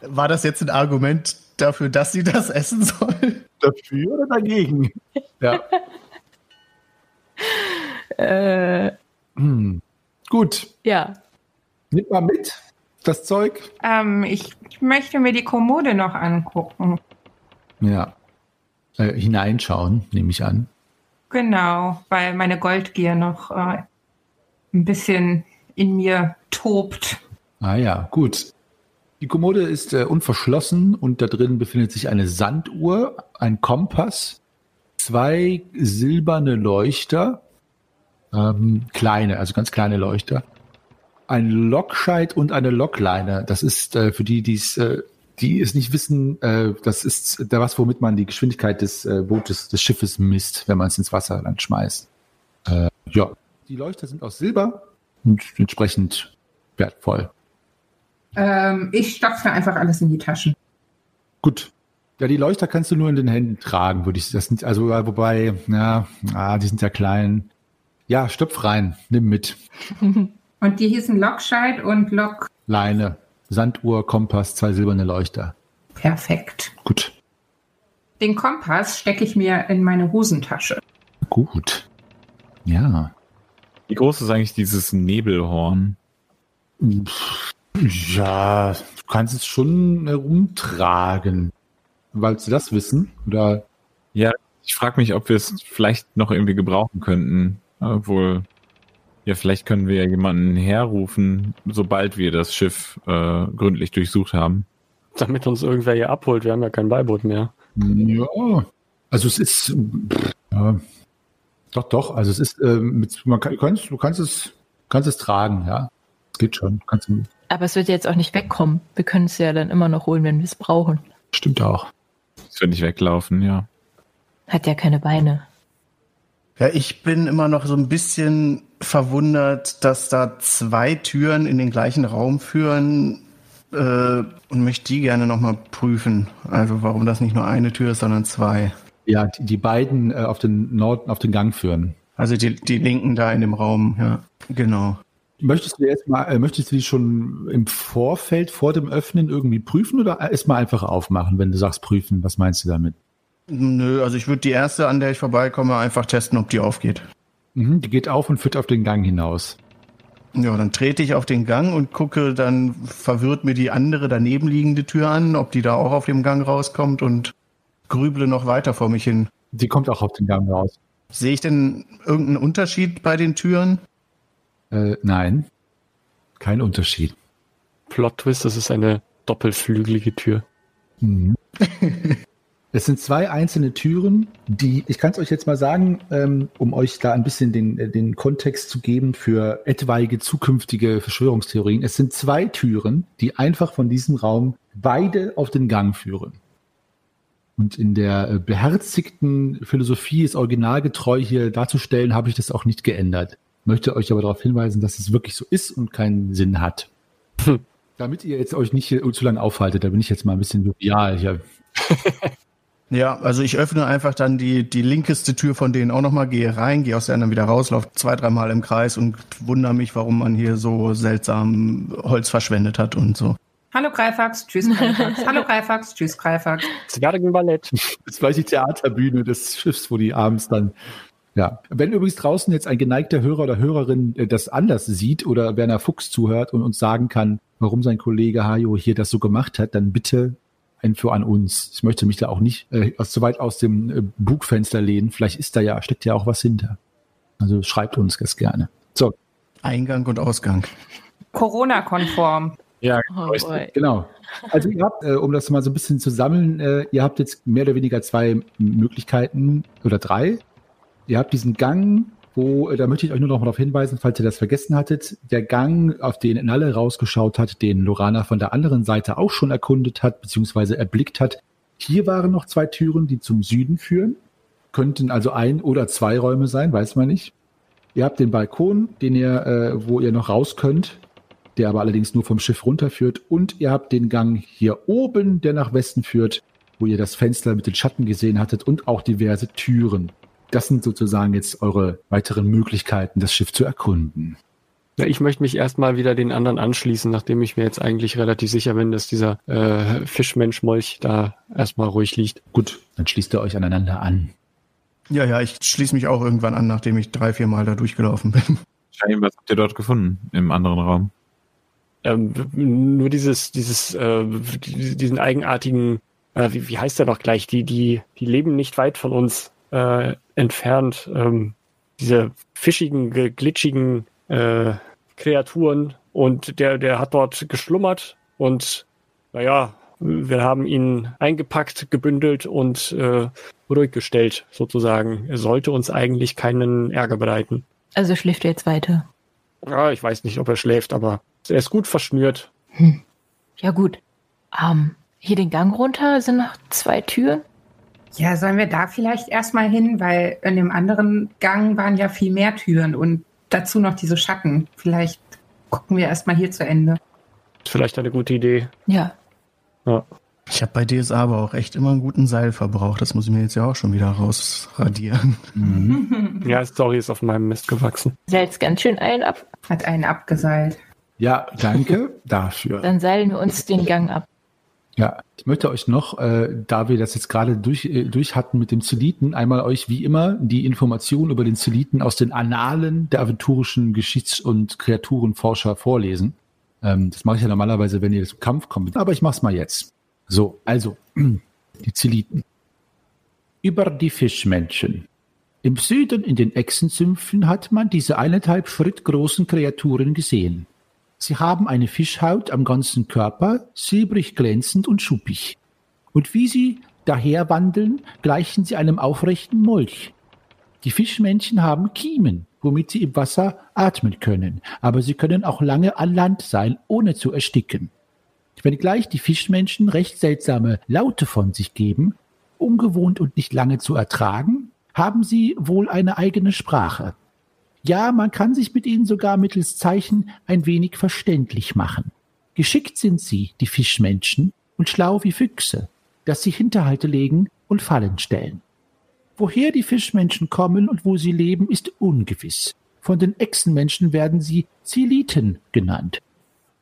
War das jetzt ein Argument dafür, dass sie das essen soll? Dafür oder dagegen? ja. Äh, Hm. Gut, ja. nimm mal mit das Zeug. Ähm, ich möchte mir die Kommode noch angucken. Ja. Äh, hineinschauen, nehme ich an. Genau, weil meine Goldgier noch äh, ein bisschen in mir tobt. Ah ja, gut. Die Kommode ist äh, unverschlossen und da drin befindet sich eine Sanduhr, ein Kompass, zwei silberne Leuchter, ähm, kleine, also ganz kleine Leuchter, ein Lokscheit und eine Lokleine. Das ist äh, für die, die's, äh, die es nicht wissen, äh, das ist da was, womit man die Geschwindigkeit des äh, Bootes, des Schiffes misst, wenn man es ins Wasser dann schmeißt. Äh, ja, die Leuchter sind aus Silber und entsprechend wertvoll. Ähm, ich stopfe einfach alles in die Taschen. Gut. Ja, die Leuchter kannst du nur in den Händen tragen, würde ich das nicht. Also, äh, wobei, ja, ah, die sind ja klein. Ja, stopf rein, nimm mit. <laughs> Und die hießen Lokscheit und Lok. Leine, Sanduhr, Kompass, zwei silberne Leuchter. Perfekt. Gut. Den Kompass stecke ich mir in meine Hosentasche. Gut. Ja. Wie groß ist eigentlich dieses Nebelhorn? Ja, du kannst es schon herumtragen. Weil sie das wissen? Oder? Ja, ich frage mich, ob wir es vielleicht noch irgendwie gebrauchen könnten. Obwohl, ja, vielleicht können wir ja jemanden herrufen, sobald wir das Schiff äh, gründlich durchsucht haben. Damit uns irgendwer hier abholt. Wir haben ja kein Beiboot mehr. Ja. Also es ist, pff, ja, doch, doch. Also es ist, ähm, mit, man kann, du kannst, du kannst es, kannst es tragen, ja. Es geht schon. Kannst du, Aber es wird jetzt auch nicht wegkommen. Wir können es ja dann immer noch holen, wenn wir es brauchen. stimmt auch. Es wird nicht weglaufen, ja. Hat ja keine Beine. Ja, ich bin immer noch so ein bisschen verwundert, dass da zwei Türen in den gleichen Raum führen äh, und möchte die gerne nochmal prüfen. Also warum das nicht nur eine Tür ist, sondern zwei. Ja, die, die beiden äh, auf den Norden, auf den Gang führen. Also die, die linken da in dem Raum, ja. Genau. Möchtest du die jetzt mal, äh, möchtest du die schon im Vorfeld vor dem Öffnen irgendwie prüfen oder erstmal einfach aufmachen, wenn du sagst prüfen? Was meinst du damit? Nö, also ich würde die erste, an der ich vorbeikomme, einfach testen, ob die aufgeht. Mhm, die geht auf und führt auf den Gang hinaus. Ja, dann trete ich auf den Gang und gucke dann verwirrt mir die andere daneben liegende Tür an, ob die da auch auf dem Gang rauskommt und grüble noch weiter vor mich hin. Die kommt auch auf den Gang raus. Sehe ich denn irgendeinen Unterschied bei den Türen? Äh, nein, kein Unterschied. Plot Twist, das ist eine doppelflügelige Tür. Mhm. <laughs> Es sind zwei einzelne Türen, die, ich kann es euch jetzt mal sagen, ähm, um euch da ein bisschen den, äh, den Kontext zu geben für etwaige zukünftige Verschwörungstheorien. Es sind zwei Türen, die einfach von diesem Raum beide auf den Gang führen. Und in der äh, beherzigten Philosophie, es originalgetreu hier darzustellen, habe ich das auch nicht geändert. Möchte euch aber darauf hinweisen, dass es wirklich so ist und keinen Sinn hat. Hm. Damit ihr jetzt euch nicht zu lange aufhaltet, da bin ich jetzt mal ein bisschen jovial hier. <laughs> Ja, also ich öffne einfach dann die, die linkeste Tür von denen auch nochmal, gehe rein, gehe aus der anderen wieder raus, laufe zwei, dreimal im Kreis und wundere mich, warum man hier so seltsam Holz verschwendet hat und so. Hallo Greifax, tschüss Greifax. <laughs> Hallo Greifax, tschüss Greifax. Zwergenballett. <laughs> Das ist vielleicht die Theaterbühne des Schiffs, wo die abends dann ja, wenn übrigens draußen jetzt ein geneigter Hörer oder Hörerin äh, das anders sieht oder Werner Fuchs zuhört und uns sagen kann, warum sein Kollege Hajo hier das so gemacht hat, dann bitte Info an uns. Ich möchte mich da auch nicht äh, so weit aus dem äh, Bugfenster lehnen. Vielleicht ist da ja, steckt ja auch was hinter. Also schreibt uns das gerne. So. Eingang und Ausgang. Corona-konform. Ja, Oh boy. Genau. Also ihr habt, äh, um das mal so ein bisschen zu sammeln, äh, ihr habt jetzt mehr oder weniger zwei Möglichkeiten oder drei. Ihr habt diesen Gang, wo, äh, da möchte ich euch nur noch mal darauf hinweisen, falls ihr das vergessen hattet, der Gang, auf den Nalle rausgeschaut hat, den Lorana von der anderen Seite auch schon erkundet hat, beziehungsweise erblickt hat. Hier waren noch zwei Türen, die zum Süden führen. Könnten also ein oder zwei Räume sein, weiß man nicht. Ihr habt den Balkon, den ihr, äh, wo ihr noch raus könnt, der aber allerdings nur vom Schiff runterführt. Und ihr habt den Gang hier oben, der nach Westen führt, wo ihr das Fenster mit den Schatten gesehen hattet und auch diverse Türen. Das sind sozusagen jetzt eure weiteren Möglichkeiten, das Schiff zu erkunden. Ja, ich möchte mich erstmal wieder den anderen anschließen, nachdem ich mir jetzt eigentlich relativ sicher bin, dass dieser äh, Fischmensch-Molch da erstmal ruhig liegt. Gut, dann schließt ihr euch aneinander an. Ja, ja, ich schließe mich auch irgendwann an, nachdem ich drei, vier Mal da durchgelaufen bin. Schein, was habt ihr dort gefunden im anderen Raum? Ähm, nur dieses, dieses, äh, diesen eigenartigen, äh, wie, wie heißt der noch gleich? Die, die, die leben nicht weit von uns äh, entfernt. Ähm, diese fischigen, ge- glitschigen äh, Kreaturen und der, der hat dort geschlummert und naja, wir haben ihn eingepackt, gebündelt und äh, ruhig gestellt, sozusagen. Er sollte uns eigentlich keinen Ärger bereiten. Also schläft er jetzt weiter. Ja, ich weiß nicht, ob er schläft, aber er ist gut verschnürt. Ja gut. Ähm, hier den Gang runter sind noch zwei Türen. Ja, sollen wir da vielleicht erstmal hin, weil in dem anderen Gang waren ja viel mehr Türen und dazu noch diese Schatten. Vielleicht gucken wir erstmal hier zu Ende. Ist vielleicht eine gute Idee. Ja. Ja. Ich habe bei DSA aber auch echt immer einen guten Seilverbrauch. Das muss ich mir jetzt ja auch schon wieder rausradieren. Ja, Story ist auf meinem Mist gewachsen. Seilt ganz schön ein ab. Hat einen abgeseilt. Ja, danke dafür. Dann seilen wir uns den Gang ab. Ja, ich möchte euch noch, äh, da wir das jetzt gerade durch, äh, durch hatten mit dem Zeliten, einmal euch wie immer die Informationen über den Zeliten aus den Annalen der aventurischen Geschichts- und Kreaturenforscher vorlesen. Ähm, das mache ich ja normalerweise, wenn ihr zum Kampf kommt, aber ich mache es mal jetzt. So, also, <clears throat> die Zeliten. Über die Fischmenschen. Im Süden in den Echsensümpfen hat man diese eineinhalb Schritt großen Kreaturen gesehen. Sie haben eine Fischhaut am ganzen Körper, silbrig glänzend und schuppig. Und wie sie daherwandeln, gleichen sie einem aufrechten Molch. Die Fischmännchen haben Kiemen, womit sie im Wasser atmen können, aber sie können auch lange an Land sein, ohne zu ersticken. Wenngleich die Fischmenschen recht seltsame Laute von sich geben, ungewohnt und nicht lange zu ertragen, haben sie wohl eine eigene Sprache. Ja, man kann sich mit ihnen sogar mittels Zeichen ein wenig verständlich machen. Geschickt sind sie, die Fischmenschen, und schlau wie Füchse, dass sie Hinterhalte legen und Fallen stellen. Woher die Fischmenschen kommen und wo sie leben, ist ungewiss. Von den Echsenmenschen werden sie Zeliten genannt.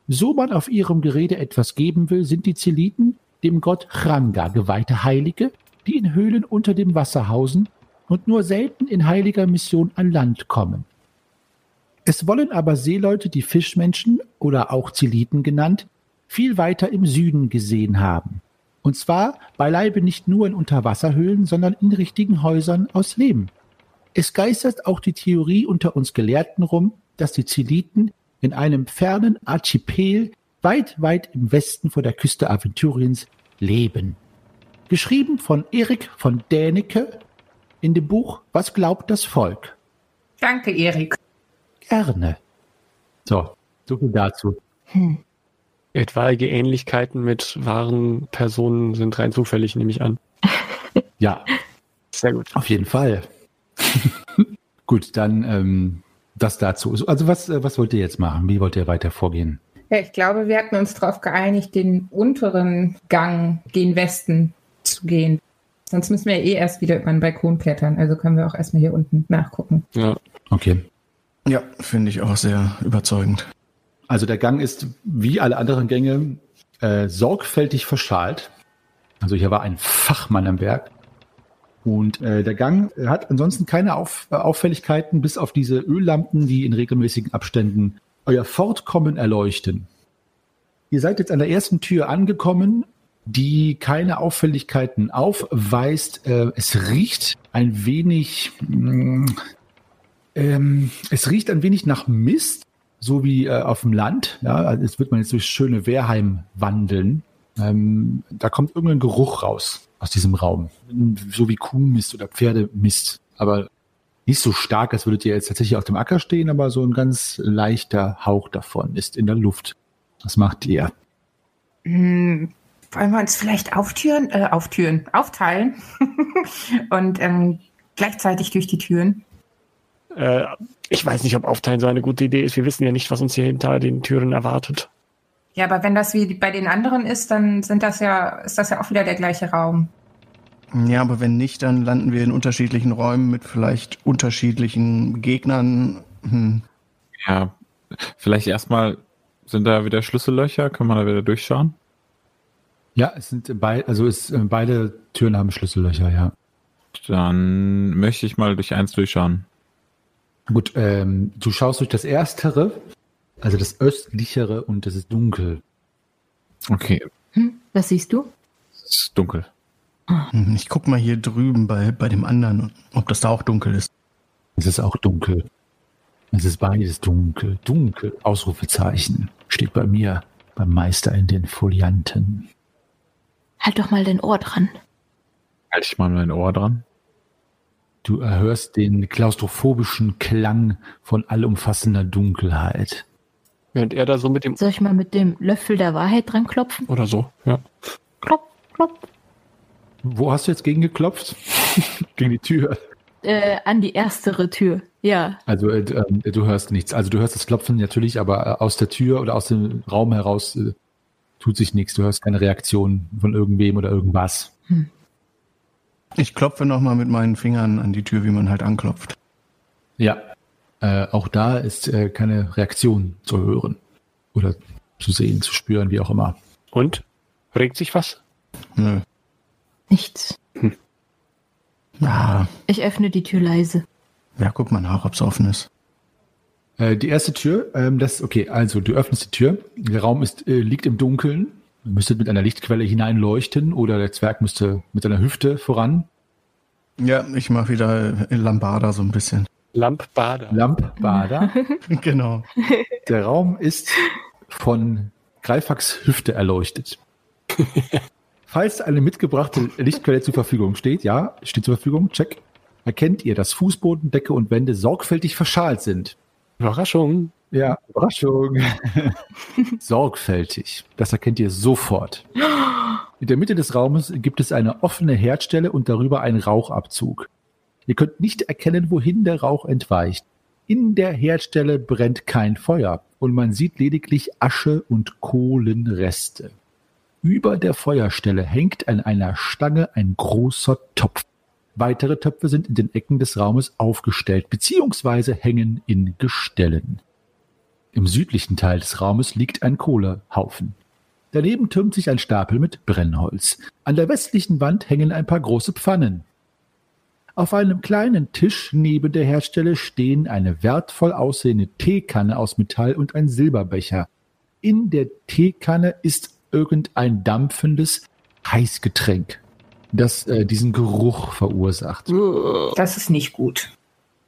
So man auf ihrem Gerede etwas geben will, sind die Zeliten dem Gott Chranga geweihte Heilige, die in Höhlen unter dem Wasser hausen und nur selten in heiliger Mission an Land kommen. Es wollen aber Seeleute die Fischmenschen oder auch Zeliten genannt, viel weiter im Süden gesehen haben. Und zwar beileibe nicht nur in Unterwasserhöhlen, sondern in richtigen Häusern aus Lehm. Es geistert auch die Theorie unter uns Gelehrten rum, dass die Zeliten in einem fernen Archipel weit, weit im Westen vor der Küste Aventuriens leben. Geschrieben von Erik von Dänecke in dem Buch Was glaubt das Volk? Danke, Erik. Gerne. So, so viel dazu. Etwaige Ähnlichkeiten mit wahren Personen sind rein zufällig, nehme ich an. <laughs> Ja, Sehr gut. auf jeden Fall. <laughs> Gut, dann ähm, das dazu. Also was, äh, was wollt ihr jetzt machen? Wie wollt ihr weiter vorgehen? Ja, ich glaube, wir hatten uns darauf geeinigt, den unteren Gang gen Westen zu gehen. Sonst müssen wir ja eh erst wieder über den Balkon klettern. Also können wir auch erstmal hier unten nachgucken. Ja. Okay. Ja, finde ich auch sehr überzeugend. Also der Gang ist wie alle anderen Gänge äh, sorgfältig verschalt. Also hier war ein Fachmann am Werk. Und äh, der Gang hat ansonsten keine Auf äh, Auffälligkeiten, bis auf diese Öllampen, die in regelmäßigen Abständen euer Fortkommen erleuchten. Ihr seid jetzt an der ersten Tür angekommen, die keine Auffälligkeiten aufweist. Äh, es riecht ein wenig, mh, ähm, es riecht ein wenig nach Mist, so wie äh, auf dem Land. Ja, also jetzt wird man jetzt durch schöne Wehrheim wandeln. Ähm, da kommt irgendein Geruch raus aus diesem Raum, so wie Kuhmist oder Pferdemist, aber nicht so stark, als würdet ihr jetzt tatsächlich auf dem Acker stehen, aber so ein ganz leichter Hauch davon ist in der Luft. Was macht ihr? Hm, wollen wir uns vielleicht auftüren, äh, auftüren, aufteilen <laughs> und ähm, gleichzeitig durch die Türen? Äh, ich weiß nicht, ob Aufteilen so eine gute Idee ist. Wir wissen ja nicht, was uns hier hinter den Türen erwartet. Ja, aber wenn das wie bei den anderen ist, dann sind das ja, ist das ja auch wieder der gleiche Raum. Ja, aber wenn nicht, dann landen wir in unterschiedlichen Räumen mit vielleicht unterschiedlichen Gegnern. Hm. Ja, vielleicht erstmal sind da wieder Schlüssellöcher, kann man da wieder durchschauen? Ja, es sind beide, also es, äh, beide Türen haben Schlüssellöcher, ja. Dann möchte ich mal durch eins durchschauen. Gut, ähm, du schaust durch das erstere, also das östlichere und das ist dunkel. Okay, Hm, was siehst du? es ist dunkel. Hm, Ich guck mal hier drüben bei, bei dem anderen, ob das da auch dunkel ist. Es ist auch dunkel. Es ist beides dunkel. Dunkel. Ausrufezeichen. Steht bei mir, beim Meister in den Folianten. Halt doch mal dein Ohr dran. Halte ich mal mein Ohr dran. Du erhörst den klaustrophobischen Klang von allumfassender Dunkelheit. Während er da so mit dem Soll ich mal mit dem Löffel der Wahrheit dran klopfen? oder so, ja. Klopf, klopf. Wo hast du jetzt gegen geklopft? <laughs> gegen die Tür. Äh, an die erstere Tür. Ja. Also äh, du, ähm, du hörst nichts. Also du hörst das Klopfen natürlich, aber äh, aus der Tür oder aus dem Raum heraus äh, tut sich nichts. Du hörst keine Reaktion von irgendwem oder irgendwas. Ich klopfe nochmal mit meinen Fingern an die Tür, wie man halt anklopft. Ja. Äh, auch da ist äh, keine Reaktion zu hören. Oder zu sehen, zu spüren, wie auch immer. Und? Regt sich was? Nö. Nichts. Ja, Ich öffne die Tür leise. ja, guck mal nach, ob's offen ist. Äh, die erste Tür, ähm, das, okay, also du öffnest die Tür. Der Raum ist, äh, liegt im Dunkeln. Müsstet mit einer Lichtquelle hineinleuchten oder der Zwerg müsste mit seiner Hüfte voran. Ja, ich mach wieder Lambada so ein bisschen. Lampbader. Lampbader. <laughs> genau. Der Raum ist von Greifax Hüfte erleuchtet. <laughs> Falls eine mitgebrachte Lichtquelle zur Verfügung steht, ja, steht zur Verfügung, check, erkennt ihr, dass Fußboden, Decke und Wände sorgfältig verschalt sind. Überraschung. Ja, Überraschung. <laughs> Sorgfältig. Das erkennt ihr sofort. In der Mitte des Raumes gibt es eine offene Herdstelle und darüber einen Rauchabzug. Ihr könnt nicht erkennen, wohin der Rauch entweicht. In der Herdstelle brennt kein Feuer und man sieht lediglich Asche und Kohlenreste. Über der Feuerstelle hängt an einer Stange ein großer Topf. Weitere Töpfe sind in den Ecken des Raumes aufgestellt bzw. hängen in Gestellen. Im südlichen Teil des Raumes liegt ein Kohlehaufen. Daneben türmt sich ein Stapel mit Brennholz. An der westlichen Wand hängen ein paar große Pfannen. Auf einem kleinen Tisch neben der Herdstelle stehen eine wertvoll aussehende Teekanne aus Metall und ein Silberbecher. In der Teekanne ist irgendein dampfendes Heißgetränk, das äh, diesen Geruch verursacht. Das ist nicht gut.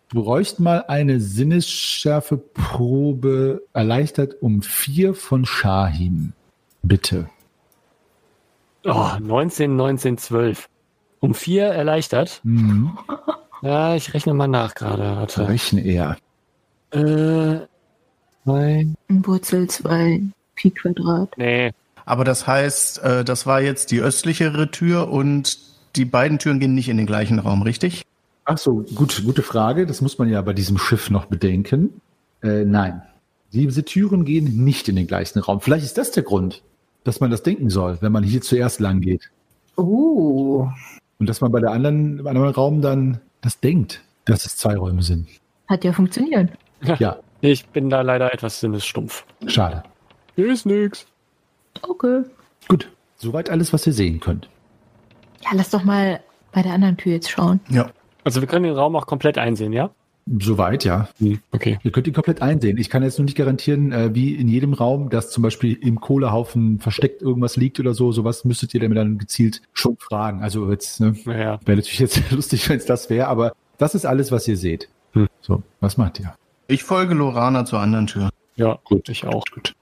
Bräuchte mal eine Sinnesschärfe-Probe erleichtert um vier von Shahim. Bitte. Oh, 19, 19, 12. Um vier erleichtert. Mhm. Ja, ich rechne mal nach gerade. Rechne eher. Äh, zwei. Wurzel 2, Pi Quadrat. Nee. Aber das heißt, äh, das war jetzt die östlichere Tür und die beiden Türen gehen nicht in den gleichen Raum, richtig? Ach so, gut, gute Frage. Das muss man ja bei diesem Schiff noch bedenken. Äh, nein, diese Türen gehen nicht in den gleichen Raum. Vielleicht ist das der Grund, dass man das denken soll, wenn man hier zuerst lang geht. Uh, Und dass man bei der anderen, bei einem anderen Raum dann das denkt, dass es zwei Räume sind. Hat ja funktioniert. Ja, Ich bin da leider etwas sinnesstumpf. schade. Hier ist nix. Okay. Gut, soweit alles, was ihr sehen könnt. Ja, lass doch mal bei der anderen Tür jetzt schauen. Ja. Also wir können den Raum auch komplett einsehen, ja? Soweit, ja. Hm, okay. Ihr könnt ihn komplett einsehen. Ich kann jetzt nur nicht garantieren, äh, wie in jedem Raum, dass zum Beispiel im Kohlehaufen versteckt irgendwas liegt oder so. Sowas müsstet ihr damit dann gezielt schon fragen. Also jetzt, ne, Naja. wäre natürlich jetzt <laughs> lustig, wenn es das wäre, aber das ist alles, was ihr seht. Hm. So, was macht ihr? Ich folge Lorana zur anderen Tür. Ja, gut, ich auch. Gut.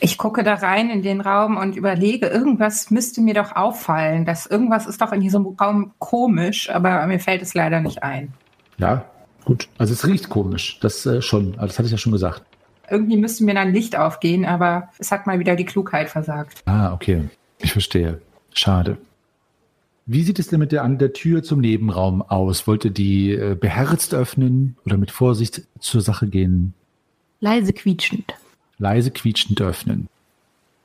Ich gucke da rein in den Raum und überlege, irgendwas müsste mir doch auffallen. Das irgendwas ist doch in diesem Raum komisch, aber mir fällt es leider nicht ein. Ja, gut. Also es riecht komisch. Das äh, schon. Also das hatte ich ja schon gesagt. Irgendwie müsste mir dann Licht aufgehen, aber es hat mal wieder die Klugheit versagt. Ah, okay. Ich verstehe. Schade. Wie sieht es denn mit der, an der Tür zum Nebenraum aus? Wollt ihr die äh, beherzt öffnen oder mit Vorsicht zur Sache gehen? Leise quietschend. Leise quietschend öffnen.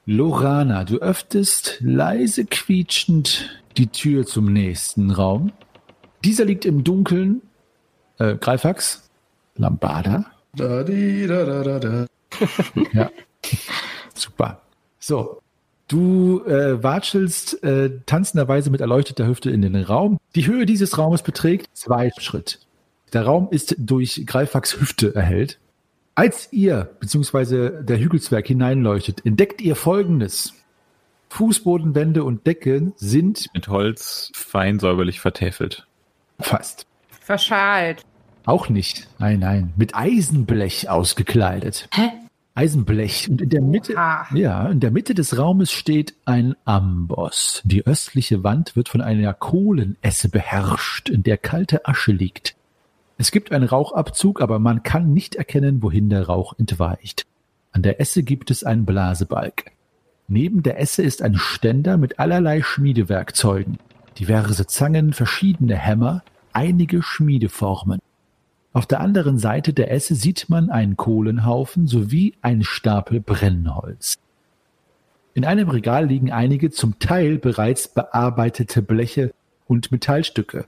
Lorana, du öffnest leise quietschend die Tür zum nächsten Raum. Dieser liegt im Dunkeln. Äh, Greifax? Lambada? Da, di, da, da, da. <laughs> Ja. Super. So. Du äh, watschelst äh, tanzenderweise mit erleuchteter Hüfte in den Raum. Die Höhe dieses Raumes beträgt zwei Schritt. Der Raum ist durch Greifax Hüfte erhellt. Als ihr bzw. der Hügelzwerg hineinleuchtet, entdeckt ihr Folgendes. Fußbodenwände und Decke sind Mit Holz fein säuberlich vertäfelt. fast. Verschalt. Auch nicht. Nein, nein. Mit Eisenblech ausgekleidet. Hä? Eisenblech. Und in der Mitte, Oha. ja, in der Mitte des Raumes steht ein Amboss. Die östliche Wand wird von einer Kohlenesse beherrscht, in der kalte Asche liegt. Es gibt einen Rauchabzug, aber man kann nicht erkennen, wohin der Rauch entweicht. An der Esse gibt es einen Blasebalg. Neben der Esse ist ein Ständer mit allerlei Schmiedewerkzeugen. Diverse Zangen, verschiedene Hämmer, einige Schmiedeformen. Auf der anderen Seite der Esse sieht man einen Kohlenhaufen sowie einen Stapel Brennholz. In einem Regal liegen einige zum Teil bereits bearbeitete Bleche und Metallstücke.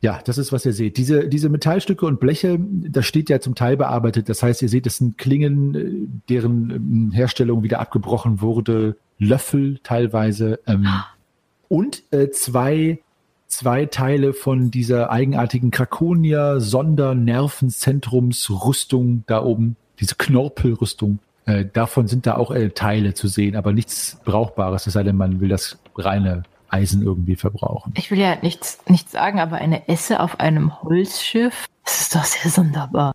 Ja, das ist, was ihr seht. Diese, diese Metallstücke und Bleche, das steht ja zum Teil bearbeitet. Das heißt, ihr seht, das sind Klingen, äh, deren ähm, Herstellung wieder abgebrochen wurde, Löffel teilweise ähm, und äh, zwei zwei Teile von dieser eigenartigen Krakonia Sondernervenzentrumsrüstung da oben, diese Knorpelrüstung. Äh, davon sind da auch äh, Teile zu sehen, aber nichts Brauchbares, es sei denn, man will das reine Eisen irgendwie verbrauchen. Ich will ja nichts, nichts sagen, aber eine Esse auf einem Holzschiff, das ist doch sehr sonderbar.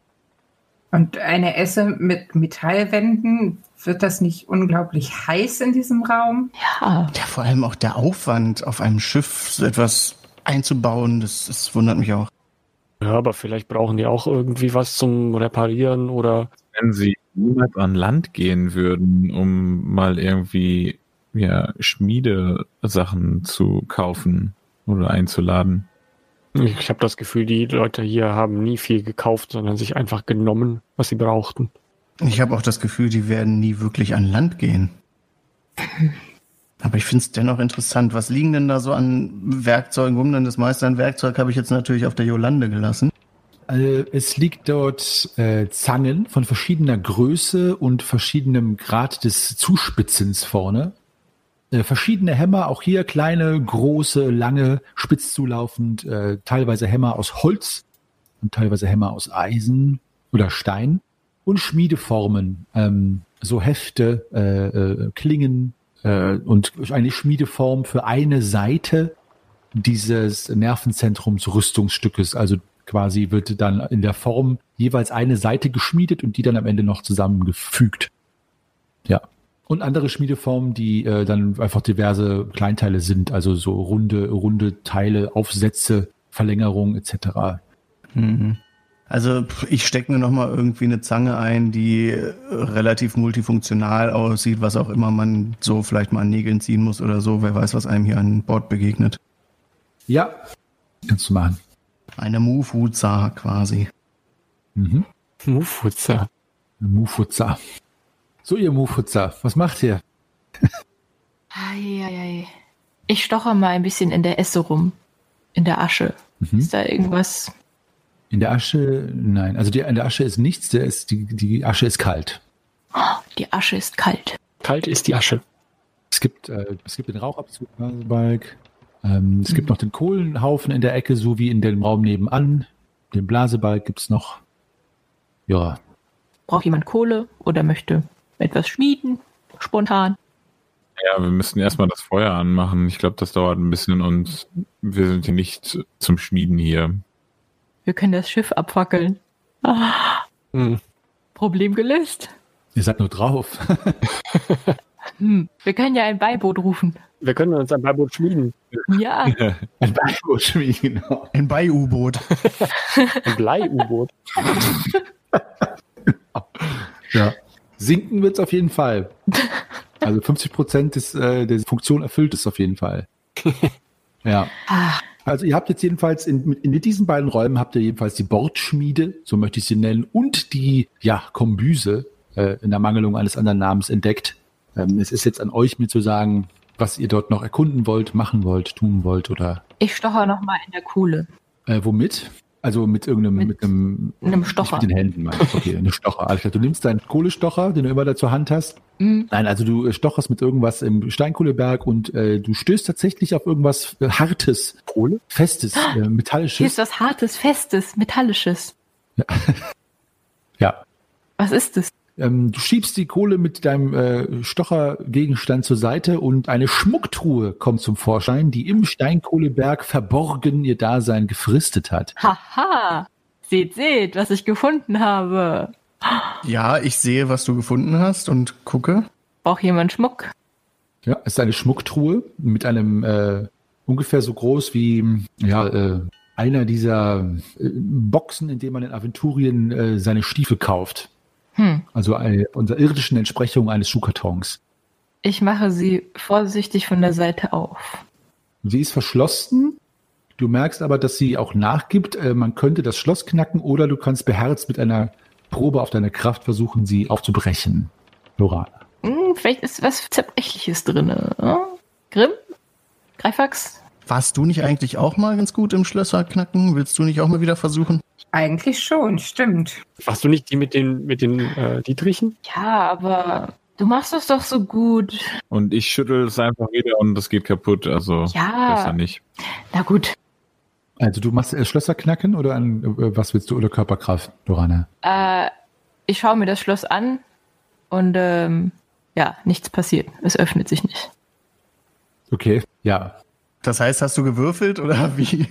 Und eine Esse mit Metallwänden, wird das nicht unglaublich heiß in diesem Raum? Ja, Ja, vor allem auch der Aufwand, auf einem Schiff so etwas einzubauen, das, das wundert mich auch. Ja, aber vielleicht brauchen die auch irgendwie was zum Reparieren oder Wenn sie niemals an Land gehen würden, um mal irgendwie ja, Schmiedesachen zu kaufen oder einzuladen. ich habe das Gefühl, die Leute hier haben nie viel gekauft, sondern sich einfach genommen, was sie brauchten. Ich habe auch das Gefühl, die werden nie wirklich an Land gehen. Aber ich finde es dennoch interessant. Was liegen denn da so an Werkzeugen rum? Denn das meiste an Werkzeug habe ich jetzt natürlich auf der Jolande gelassen. Äh, es liegt dort äh, Zangen von verschiedener Größe und verschiedenem Grad des Zuspitzens vorne. Äh, verschiedene Hämmer, auch hier kleine, große, lange, spitz zulaufend, äh, teilweise Hämmer aus Holz und teilweise Hämmer aus Eisen oder Stein und Schmiedeformen, ähm, so Hefte, äh, äh, Klingen äh, und eine Schmiedeform für eine Seite dieses Nervenzentrums Rüstungsstückes, also quasi wird dann in der Form jeweils eine Seite geschmiedet und die dann am Ende noch zusammengefügt. Ja. Und andere Schmiedeformen, die äh, dann einfach diverse Kleinteile sind, also so runde, runde Teile, Aufsätze, Verlängerung etc. Mhm. Also ich stecke mir noch mal irgendwie eine Zange ein, die äh, relativ multifunktional aussieht, was auch immer man so vielleicht mal an Nägeln ziehen muss oder so. Wer weiß, was einem hier an Bord begegnet. Ja, kannst du machen. Eine Move-Huza quasi. Mhm. Mufutzer. Mufutza. So, ihr Mufutza, was macht ihr? Eieiei. Ich stoche mal ein bisschen in der Esse rum. In der Asche. Mhm. Ist da irgendwas? In der Asche, nein. Also die, in der Asche ist nichts, der ist, die, die Asche ist kalt. Die Asche ist kalt. Kalt ist die Asche. Es gibt, äh, es gibt den Rauchabzug, Blasebalg. Ähm, es gibt noch den Kohlenhaufen in der Ecke, so wie in dem Raum nebenan. Den Blasebalg gibt's noch. Ja, Braucht jemand Kohle oder möchte etwas schmieden? Spontan. Ja, wir müssen erstmal das Feuer anmachen. Ich glaube, das dauert ein bisschen und wir sind hier nicht zum Schmieden hier. Wir können das Schiff abfackeln. Ah, Hm. Problem gelöst. ihr seid nur drauf. <laughs> Hm. Wir können ja ein Beiboot rufen. Wir können uns ein Beiboot schmieden. Ja, <laughs> Ein Beiboot schmieden, genau. Ein Bei-U-Boot. Ein Blei-U-Boot. Ja. Sinken wird's auf jeden Fall. <laughs> Also 50 Prozent des, äh, der Funktion erfüllt es auf jeden Fall. <laughs> Ja. Ah. Also ihr habt jetzt jedenfalls in, in diesen beiden Räumen habt ihr jedenfalls die Bordschmiede, so möchte ich sie nennen, und die ja Kombüse äh, in der Mangelung eines anderen Namens entdeckt. Ähm, es ist jetzt an euch mir zu sagen, was ihr dort noch erkunden wollt, machen wollt, tun wollt oder ich stoche noch mal in der Kohle. äh, womit? Also mit irgendeinem, mit, Mit einem, einem Stocher. Mit den Händen, meine ich. Okay, eine Stocher. Klar. Du nimmst deinen Kohlestocher, den du immer da zur Hand hast. Hm. Nein, also du äh, stocherst mit irgendwas im Steinkohleberg und äh, du stößt tatsächlich auf irgendwas äh, Hartes, Kohle? Festes, äh, Hier Metallisches. ist was Hartes, Festes, Metallisches. Ja. <laughs> Was ist es? Ähm, du schiebst die Kohle mit deinem äh, Stochergegenstand zur Seite und eine Schmucktruhe kommt zum Vorschein, die im Steinkohleberg verborgen ihr Dasein gefristet hat. Haha! Seht, seht, was ich gefunden habe. Ja, ich sehe, was du gefunden hast und gucke. Braucht jemand Schmuck? Ja, es ist eine Schmucktruhe mit einem äh, ungefähr so groß wie ja äh, einer dieser äh, Boxen, in dem man in Aventurien äh, seine Stiefel kauft. Hm. Also eine, unserer irdischen Entsprechung eines Schuhkartons. Ich mache sie vorsichtig von der Seite auf. Sie ist verschlossen. Du merkst aber, dass sie auch nachgibt. Äh, man könnte das Schloss knacken oder du kannst beherzt mit einer Probe auf deine Kraft versuchen, sie aufzubrechen. Lorana. Hm, vielleicht ist was Zerbrechliches drin. Hm? Grimm? Greifax? Warst du nicht eigentlich auch mal ganz gut im Schlösser knacken? Willst du nicht auch mal wieder versuchen? Eigentlich schon, stimmt. Warst du nicht die mit den, mit den äh, Dietrichen? Ja, aber du machst das doch so gut. Und ich schüttel es einfach wieder und das geht kaputt. Also Ja. besser nicht. Na gut. Also du machst äh, Schlösser knacken oder an, äh, was willst du oder Körperkraft, Lorana? Äh, ich schaue mir das Schloss an und ähm, ja, nichts passiert. Es öffnet sich nicht. Okay, ja. Das heißt, hast du gewürfelt oder <laughs> wie?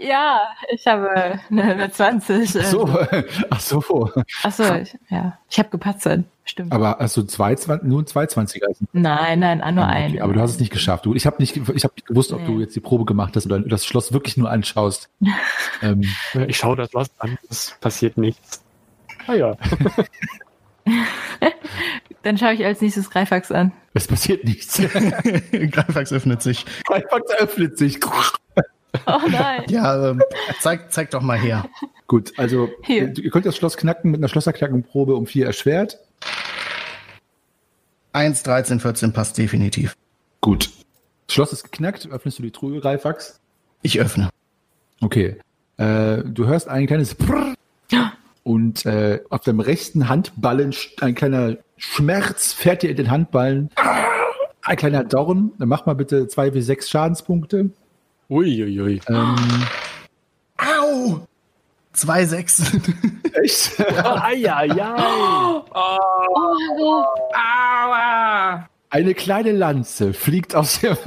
Ja, ich habe eine, eine 20. <laughs> Ach so, ach so. Achso, ich, ja. Ich habe gepatzert. Stimmt. Aber hast du zwei, nur ein 220er? Also, nein, nein, ah, nur okay, ein. aber du hast es nicht geschafft. Du, ich habe nicht, ich habe nicht gewusst, ob du Nee. jetzt die Probe gemacht hast oder das Schloss wirklich nur anschaust. <laughs> ähm, Äh, Ich schaue das Schloss an, es passiert nichts. Ah ja. Dann schaue ich als nächstes Greifax an. es passiert nichts. <laughs> Greifax öffnet sich. Einfach öffnet sich. Oh nein. Ja, ähm, zeig, zeig doch mal her. Gut, also Hier. ihr ihr könnt das Schloss knacken mit einer Schlosserknackenprobe um vier erschwert. 1, 13, 14 passt definitiv. Gut. Das Schloss ist geknackt. Öffnest du die Truhe, Reifax? Ich öffne. Okay. Äh, du hörst ein kleines Prrr und äh, auf dem rechten Handballen ein kleiner Schmerz fährt dir in den Handballen. Ein kleiner Dorn. Dann mach mal bitte zwei wie sechs Schadenspunkte. Uiuiui. Ähm, Au! 2, 6. echt? <laughs> Eieiei. Aua! Eine kleine Lanze fliegt aus der. <laughs>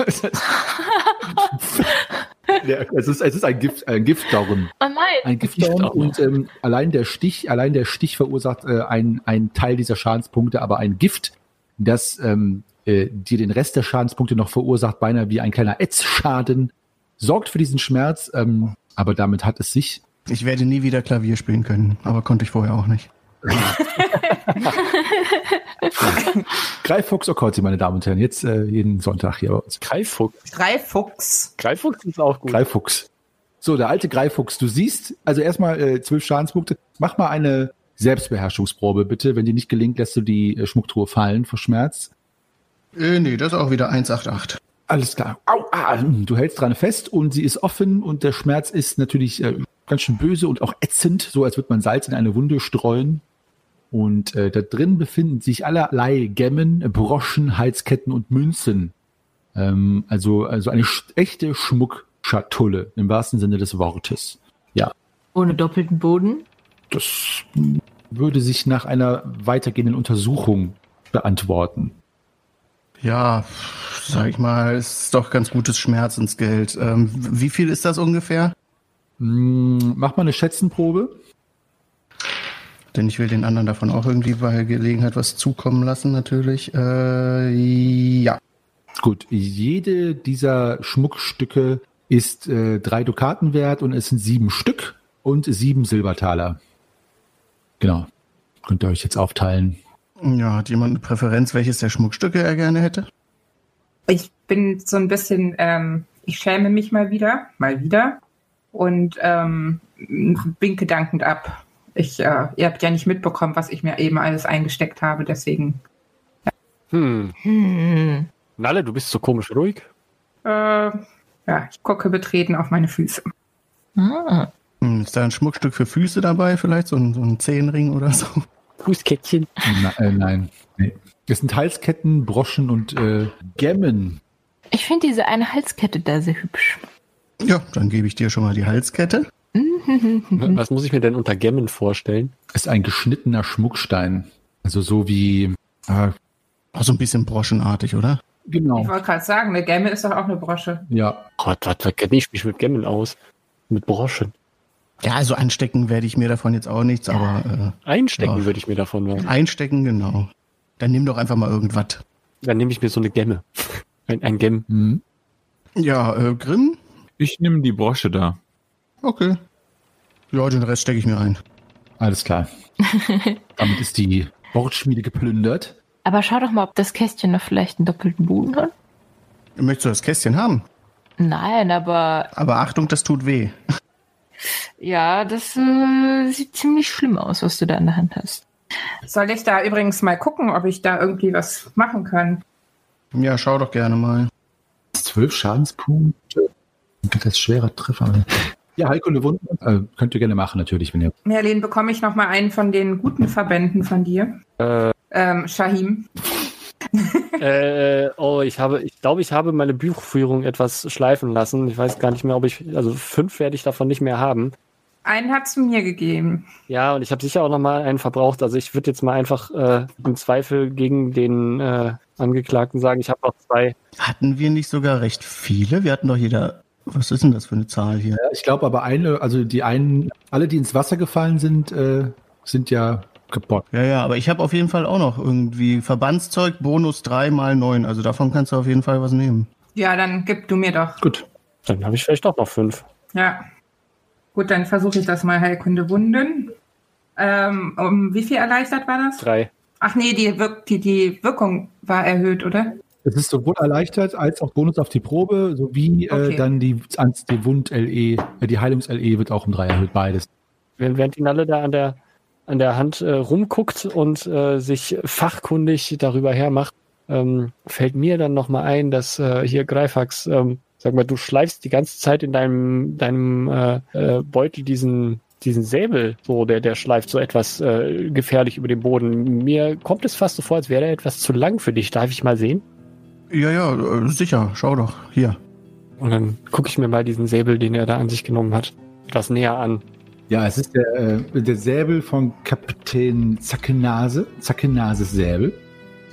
<laughs> Der- es, ist, es ist ein Gift, ein Giftdorn. Oh nein. Ein Giftdorn. und ähm, allein der Stich, allein der Stich verursacht äh, einen, einen Teil dieser Schadenspunkte, aber ein Gift, das ähm, äh, dir den Rest der Schadenspunkte noch verursacht, beinahe wie ein kleiner Ätzschaden, sorgt für diesen Schmerz, ähm, aber damit hat es sich. Ich werde nie wieder Klavier spielen können, aber konnte ich vorher auch nicht. <laughs> Greiffuchs Okkorzi, meine Damen und Herren, jetzt äh, jeden Sonntag hier bei uns. Greiffuchs. Dreifuchs. Greiffuchs ist auch gut. Greiffuchs. So, der alte Greiffuchs, du siehst, also erstmal äh, zwölf Schadenspunkte. Mach mal eine Selbstbeherrschungsprobe, bitte. Wenn die nicht gelingt, lässt du die äh, Schmucktruhe fallen vor Schmerz. Äh, nee, das ist auch wieder 188. Alles klar. Au, ah, du hältst dran fest und sie ist offen und der Schmerz ist natürlich äh, ganz schön böse und auch ätzend, so als würde man Salz in eine Wunde streuen. Und äh, da drin befinden sich allerlei Gemmen, Broschen, Halsketten und Münzen. Ähm, also, also eine sch echte Schmuckschatulle im wahrsten Sinne des Wortes. Ja, Ohne doppelten Boden. das würde sich nach einer weitergehenden Untersuchung beantworten. Ja, sag ich mal, ist doch ganz gutes Schmerzensgeld. Ähm, wie viel ist das ungefähr? Hm, mach mal eine Schätzenprobe. Denn ich will den anderen davon auch irgendwie bei Gelegenheit was zukommen lassen, natürlich. Äh, ja. Gut, jede dieser Schmuckstücke ist äh, drei Dukaten wert und es sind sieben Stück und sieben Silbertaler. Genau. Könnt ihr euch jetzt aufteilen. Ja, hat jemand eine Präferenz, welches der Schmuckstücke er gerne hätte? Ich bin so ein bisschen, ähm, ich schäme mich mal wieder, mal wieder und ähm, winke dankend ab. Ich, äh, ihr habt ja nicht mitbekommen, was ich mir eben alles eingesteckt habe, deswegen. Hm. Hm. Nalle, du bist so komisch ruhig. Äh, ja, ich gucke betreten auf meine Füße. Ah. Hm, ist da ein Schmuckstück für Füße dabei, vielleicht so ein, so ein Zehenring oder so? Fußkettchen. Na, äh, nein. Nee. Es sind Halsketten, Broschen und äh, Gemmen. Ich finde diese eine Halskette da sehr hübsch. Ja, dann gebe ich dir schon mal die Halskette. Was muss ich mir denn unter Gemmen vorstellen? Ist ein geschnittener Schmuckstein. Also so wie. Äh, Auch so ein bisschen broschenartig, oder? Ich genau. wollte gerade sagen, eine Gemme ist doch auch eine Brosche. Ja. Gott, was, was kenne ich mich mit Gemmen aus? Mit Broschen. Ja, also anstecken werde ich mir davon jetzt auch nichts, aber Einstecken Ja. würde ich mir davon äh, machen. einstecken, genau. Dann nimm doch einfach mal irgendwas. Dann nehme ich mir so eine Gemme. <laughs> Ein, ein Gem. Hm. Ja, äh, Grimm? Ich nehme die Brosche da. Okay. Ja, den Rest stecke ich mir ein. Alles klar. <laughs> Damit ist die Bordschmiede geplündert. Aber schau doch mal, ob das Kästchen noch vielleicht einen doppelten Boden hat. Möchtest du das Kästchen haben? Nein, aber Aber Achtung, das tut weh. ja, das äh, sieht ziemlich schlimm aus, was du da in der Hand hast. Soll ich da übrigens mal gucken, ob ich da irgendwie was machen kann? Ja, schau doch gerne mal. Zwölf Schadenspunkte. Das ist schwerer Treffer. Ja, Heilkunde Wunden. Äh, könnt ihr gerne machen, natürlich, wenn ihr. Merlin, bekomme ich noch mal einen von den guten Verbänden von dir? Äh, Ähm, Shahim. <laughs> äh, oh, ich habe, ich glaube, ich habe meine Buchführung etwas schleifen lassen. Ich weiß gar nicht mehr, ob ich, also fünf werde ich davon nicht mehr haben. Einen hat's mir gegeben. Ja, und ich habe sicher auch noch mal einen verbraucht. Also ich würde jetzt mal einfach äh, im Zweifel gegen den äh, Angeklagten sagen, ich habe noch zwei. Hatten wir nicht sogar recht viele? Wir hatten doch jeder. Was ist denn das für eine Zahl hier? Ich glaube aber eine, also die einen, alle, die ins Wasser gefallen sind, äh, sind ja kaputt. Ja, ja, aber ich habe auf jeden Fall auch noch irgendwie Verbandszeug, Bonus 3 mal 9. Also davon kannst du auf jeden Fall was nehmen. Ja, dann gib du mir doch. Gut. Dann habe ich vielleicht auch noch fünf. Ja. Gut, dann versuche ich das mal Heilkunde Wunden. Ähm, um wie viel erleichtert war das? Drei. Ach nee, die, Wirk die, die Wirkung war erhöht, oder? Es ist sowohl erleichtert als auch Bonus auf die Probe, sowie äh, Okay. dann die, die Wund-LE, äh, die Heilungs-LE wird auch um drei erhöht, beides. Während die Nalle da an der, an der Hand äh, rumguckt und äh, sich fachkundig darüber hermacht, ähm, fällt mir dann nochmal ein, dass äh, hier Greifax, ähm, sag mal, du schleifst die ganze Zeit in deinem, deinem äh, äh, Beutel diesen, diesen Säbel, so, der, der schleift so etwas äh, gefährlich über den Boden. Mir kommt es fast so vor, als wäre er etwas zu lang für dich. Darf ich mal sehen? Ja, ja, äh, sicher. Schau doch. Hier. Und dann gucke ich mir mal diesen Säbel, den er da an sich genommen hat, etwas näher an. Ja, es ist der, äh, der Säbel von Kapitän Zackenase, Zackenases Säbel.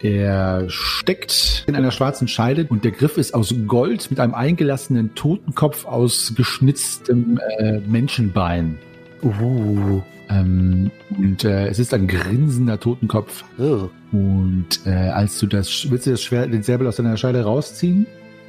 Er steckt in einer schwarzen Scheide und der Griff ist aus Gold mit einem eingelassenen Totenkopf aus geschnitztem äh, Menschenbein. Uh. Ähm, und äh, es ist ein grinsender Totenkopf. Oh. Und äh, als du das, willst du das Schwert, den Säbel aus deiner Scheide rausziehen?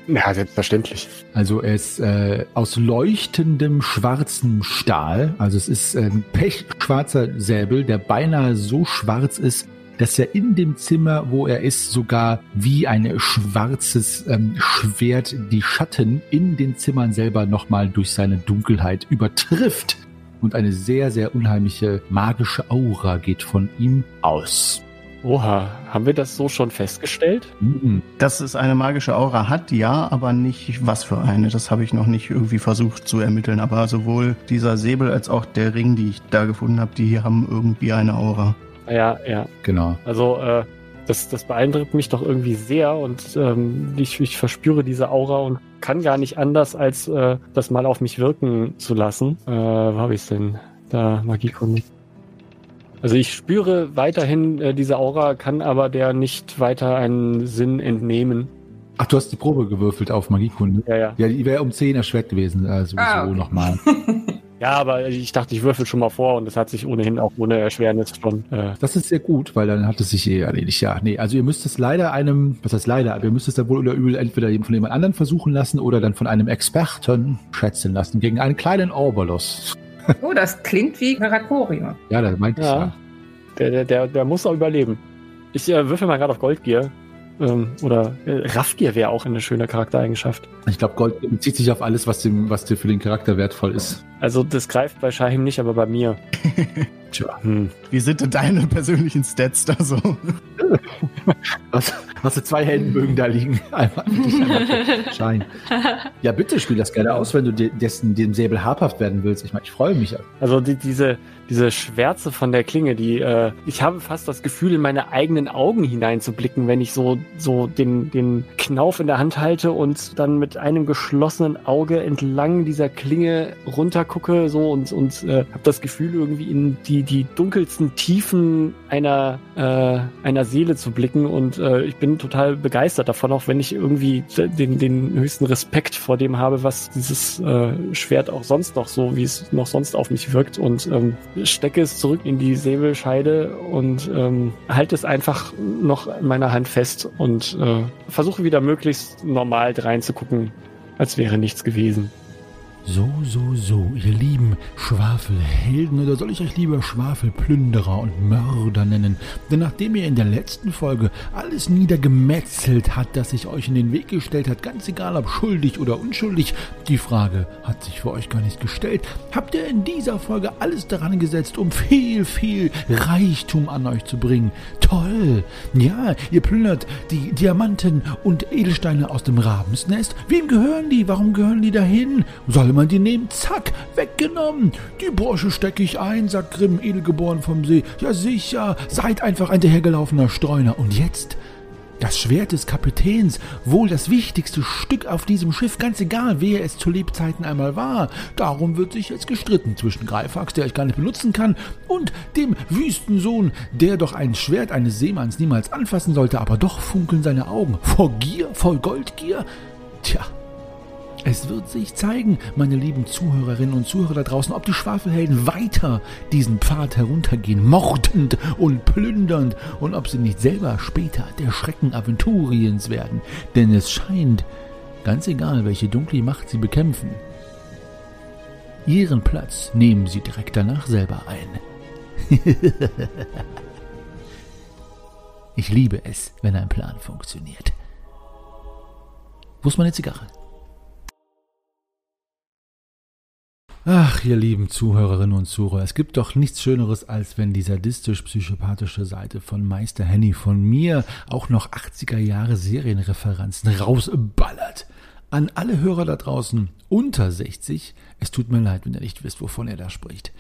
Ja, selbstverständlich. Also er ist äh, aus leuchtendem schwarzem Stahl. Also es ist ein pechschwarzer Säbel, der beinahe so schwarz ist, dass er in dem Zimmer, wo er ist, sogar wie ein schwarzes ähm, Schwert die Schatten in den Zimmern selber nochmal durch seine Dunkelheit übertrifft. Und eine sehr, sehr unheimliche magische Aura geht von ihm aus. Oha, haben wir das so schon festgestellt? Mhm. Dass es eine magische Aura hat, ja, aber nicht was für eine. Das habe ich noch nicht irgendwie versucht zu ermitteln. Aber sowohl dieser Säbel als auch der Ring, die ich da gefunden habe, die haben irgendwie eine Aura. Ja, ja. Genau. Also, äh, das, das beeindruckt mich doch irgendwie sehr und ähm, ich, ich verspüre diese Aura und kann gar nicht anders, als äh, das mal auf mich wirken zu lassen. Äh, wo habe ich denn? Da, Magiekunde. Also ich spüre weiterhin äh, diese Aura, kann aber der nicht weiter einen Sinn entnehmen. Ach, du hast die Probe gewürfelt auf Magiekunde. Ja, ja. Ja, die wäre um 10 erschwert gewesen, also Ah, okay. nochmal. <laughs> Ja, aber ich dachte, ich würfel schon mal vor und das hat sich ohnehin auch ohne Erschwernis schon. Äh, Das ist sehr gut, weil dann hat es sich eh erledigt. Ja, nee, also ihr müsst es leider einem, was heißt leider, aber ihr müsst es dann wohl oder übel entweder von jemand anderen versuchen lassen oder dann von einem Experten schätzen lassen gegen einen kleinen Obolus. Oh, das klingt wie Karakorio. Ja, das meinte ich ja. ja. Der, der, der, der muss auch überleben. Ich äh, würfel mal gerade auf Goldgier. Ähm, oder äh, Raffgier wäre auch eine schöne Charaktereigenschaft. Ich glaube, Gold bezieht sich auf alles, was, dem, was dir für den Charakter wertvoll ist. Also das greift bei Shahim nicht, aber bei mir. <laughs> Tja. Hm. Wie sind denn deine <laughs> persönlichen Stats da so? Was, was für zwei Heldenbögen da liegen. <laughs> Einmal Schein. Ja, bitte spiel das gerne aus, wenn du de- dessen, dem Säbel habhaft werden willst. Ich meine, ich freue mich. Also die, diese, diese Schwärze von der Klinge, die äh, ich habe fast das Gefühl, in meine eigenen Augen hineinzublicken, wenn ich so, so den, den Knauf in der Hand halte und dann mit einem geschlossenen Auge entlang dieser Klinge runtergucke so und, und äh, habe das Gefühl, irgendwie in die, die dunkelsten Tiefen einer, äh, einer Seele zu blicken und äh, ich bin total begeistert davon, auch wenn ich irgendwie den, den höchsten Respekt vor dem habe, was dieses äh, Schwert auch sonst noch so, wie es noch sonst auf mich wirkt und ähm, stecke es zurück in die Säbelscheide und ähm, halte es einfach noch in meiner Hand fest und äh, versuche wieder möglichst normal reinzugucken, als wäre nichts gewesen. So, so, so, ihr lieben Schwafelhelden, oder soll ich euch lieber Schwafelplünderer und Mörder nennen? Denn nachdem ihr in der letzten Folge alles niedergemetzelt hat, das sich euch in den Weg gestellt hat, ganz egal ob schuldig oder unschuldig, die Frage hat sich für euch gar nicht gestellt, habt ihr in dieser Folge alles daran gesetzt, um viel, viel Reichtum an euch zu bringen. Toll! Ja, ihr plündert die Diamanten und Edelsteine aus dem Rabensnest. Wem gehören die? Warum gehören die dahin? Soll man die nehmen? Zack, weggenommen. Die Bursche stecke ich ein, sagt Grimm, edelgeboren vom See. Ja sicher, seid einfach ein dahergelaufener Streuner. Und jetzt? Das Schwert des Kapitäns, wohl das wichtigste Stück auf diesem Schiff, ganz egal, wer es zu Lebzeiten einmal war. Darum wird sich jetzt gestritten zwischen Greifax, der ich gar nicht benutzen kann, und dem Wüstensohn, der doch ein Schwert eines Seemanns niemals anfassen sollte, aber doch funkeln seine Augen. Vor Gier, vor Goldgier? Tja, es wird sich zeigen, meine lieben Zuhörerinnen und Zuhörer da draußen, ob die Schwafelhelden weiter diesen Pfad heruntergehen, mordend und plündernd, und ob sie nicht selber später der Schrecken Aventuriens werden. Denn es scheint, ganz egal, welche dunkle Macht sie bekämpfen, ihren Platz nehmen sie direkt danach selber ein. <laughs> ich liebe es, wenn ein Plan funktioniert. Wo ist meine Zigarre? Ach, ihr lieben Zuhörerinnen und Zuhörer, es gibt doch nichts Schöneres, als wenn die sadistisch-psychopathische Seite von Meister Henny von mir auch noch 80er Jahre Serienreferenzen rausballert. An alle Hörer da draußen unter 60, es tut mir leid, wenn ihr nicht wisst, wovon er da spricht.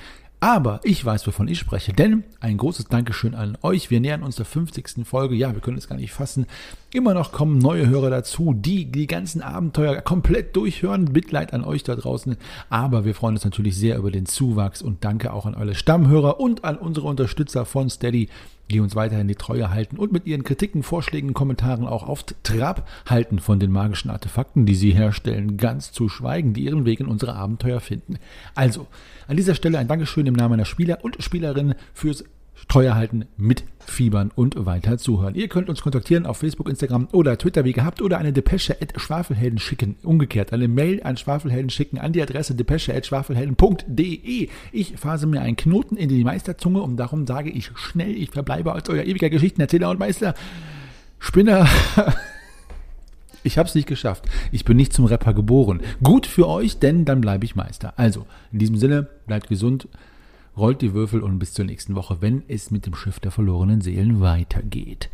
Aber ich weiß, wovon ich spreche, denn ein großes Dankeschön an euch. Wir nähern uns der 50. Folge. Ja, wir können es gar nicht fassen. Immer noch kommen neue Hörer dazu, die die ganzen Abenteuer komplett durchhören. Mitleid an euch da draußen. Aber wir freuen uns natürlich sehr über den Zuwachs und danke auch an eure Stammhörer und an unsere Unterstützer von Steady. Die uns weiterhin die Treue halten und mit ihren Kritiken, Vorschlägen, Kommentaren auch auf Trab halten von den magischen Artefakten, die sie herstellen, ganz zu schweigen, die ihren Weg in unsere Abenteuer finden. Also, an dieser Stelle ein Dankeschön im Namen der Spieler und Spielerinnen fürs Treuer halten, mitfiebern und weiter zuhören. Ihr könnt uns kontaktieren auf Facebook, Instagram oder Twitter wie gehabt oder eine Depesche at Schwafelhelden schicken. Umgekehrt, eine Mail an Schwafelhelden schicken an die Adresse depesche at schwafelhelden.de. Ich phase mir einen Knoten in die Meisterzunge und darum sage ich schnell, ich verbleibe als euer ewiger Geschichtenerzähler und Meister. Spinner. <laughs> Ich habe es nicht geschafft. Ich bin nicht zum Rapper geboren. Gut für euch, denn dann bleibe ich Meister. Also, in diesem Sinne, bleibt gesund, rollt die Würfel und bis zur nächsten Woche, wenn es mit dem Schiff der verlorenen Seelen weitergeht.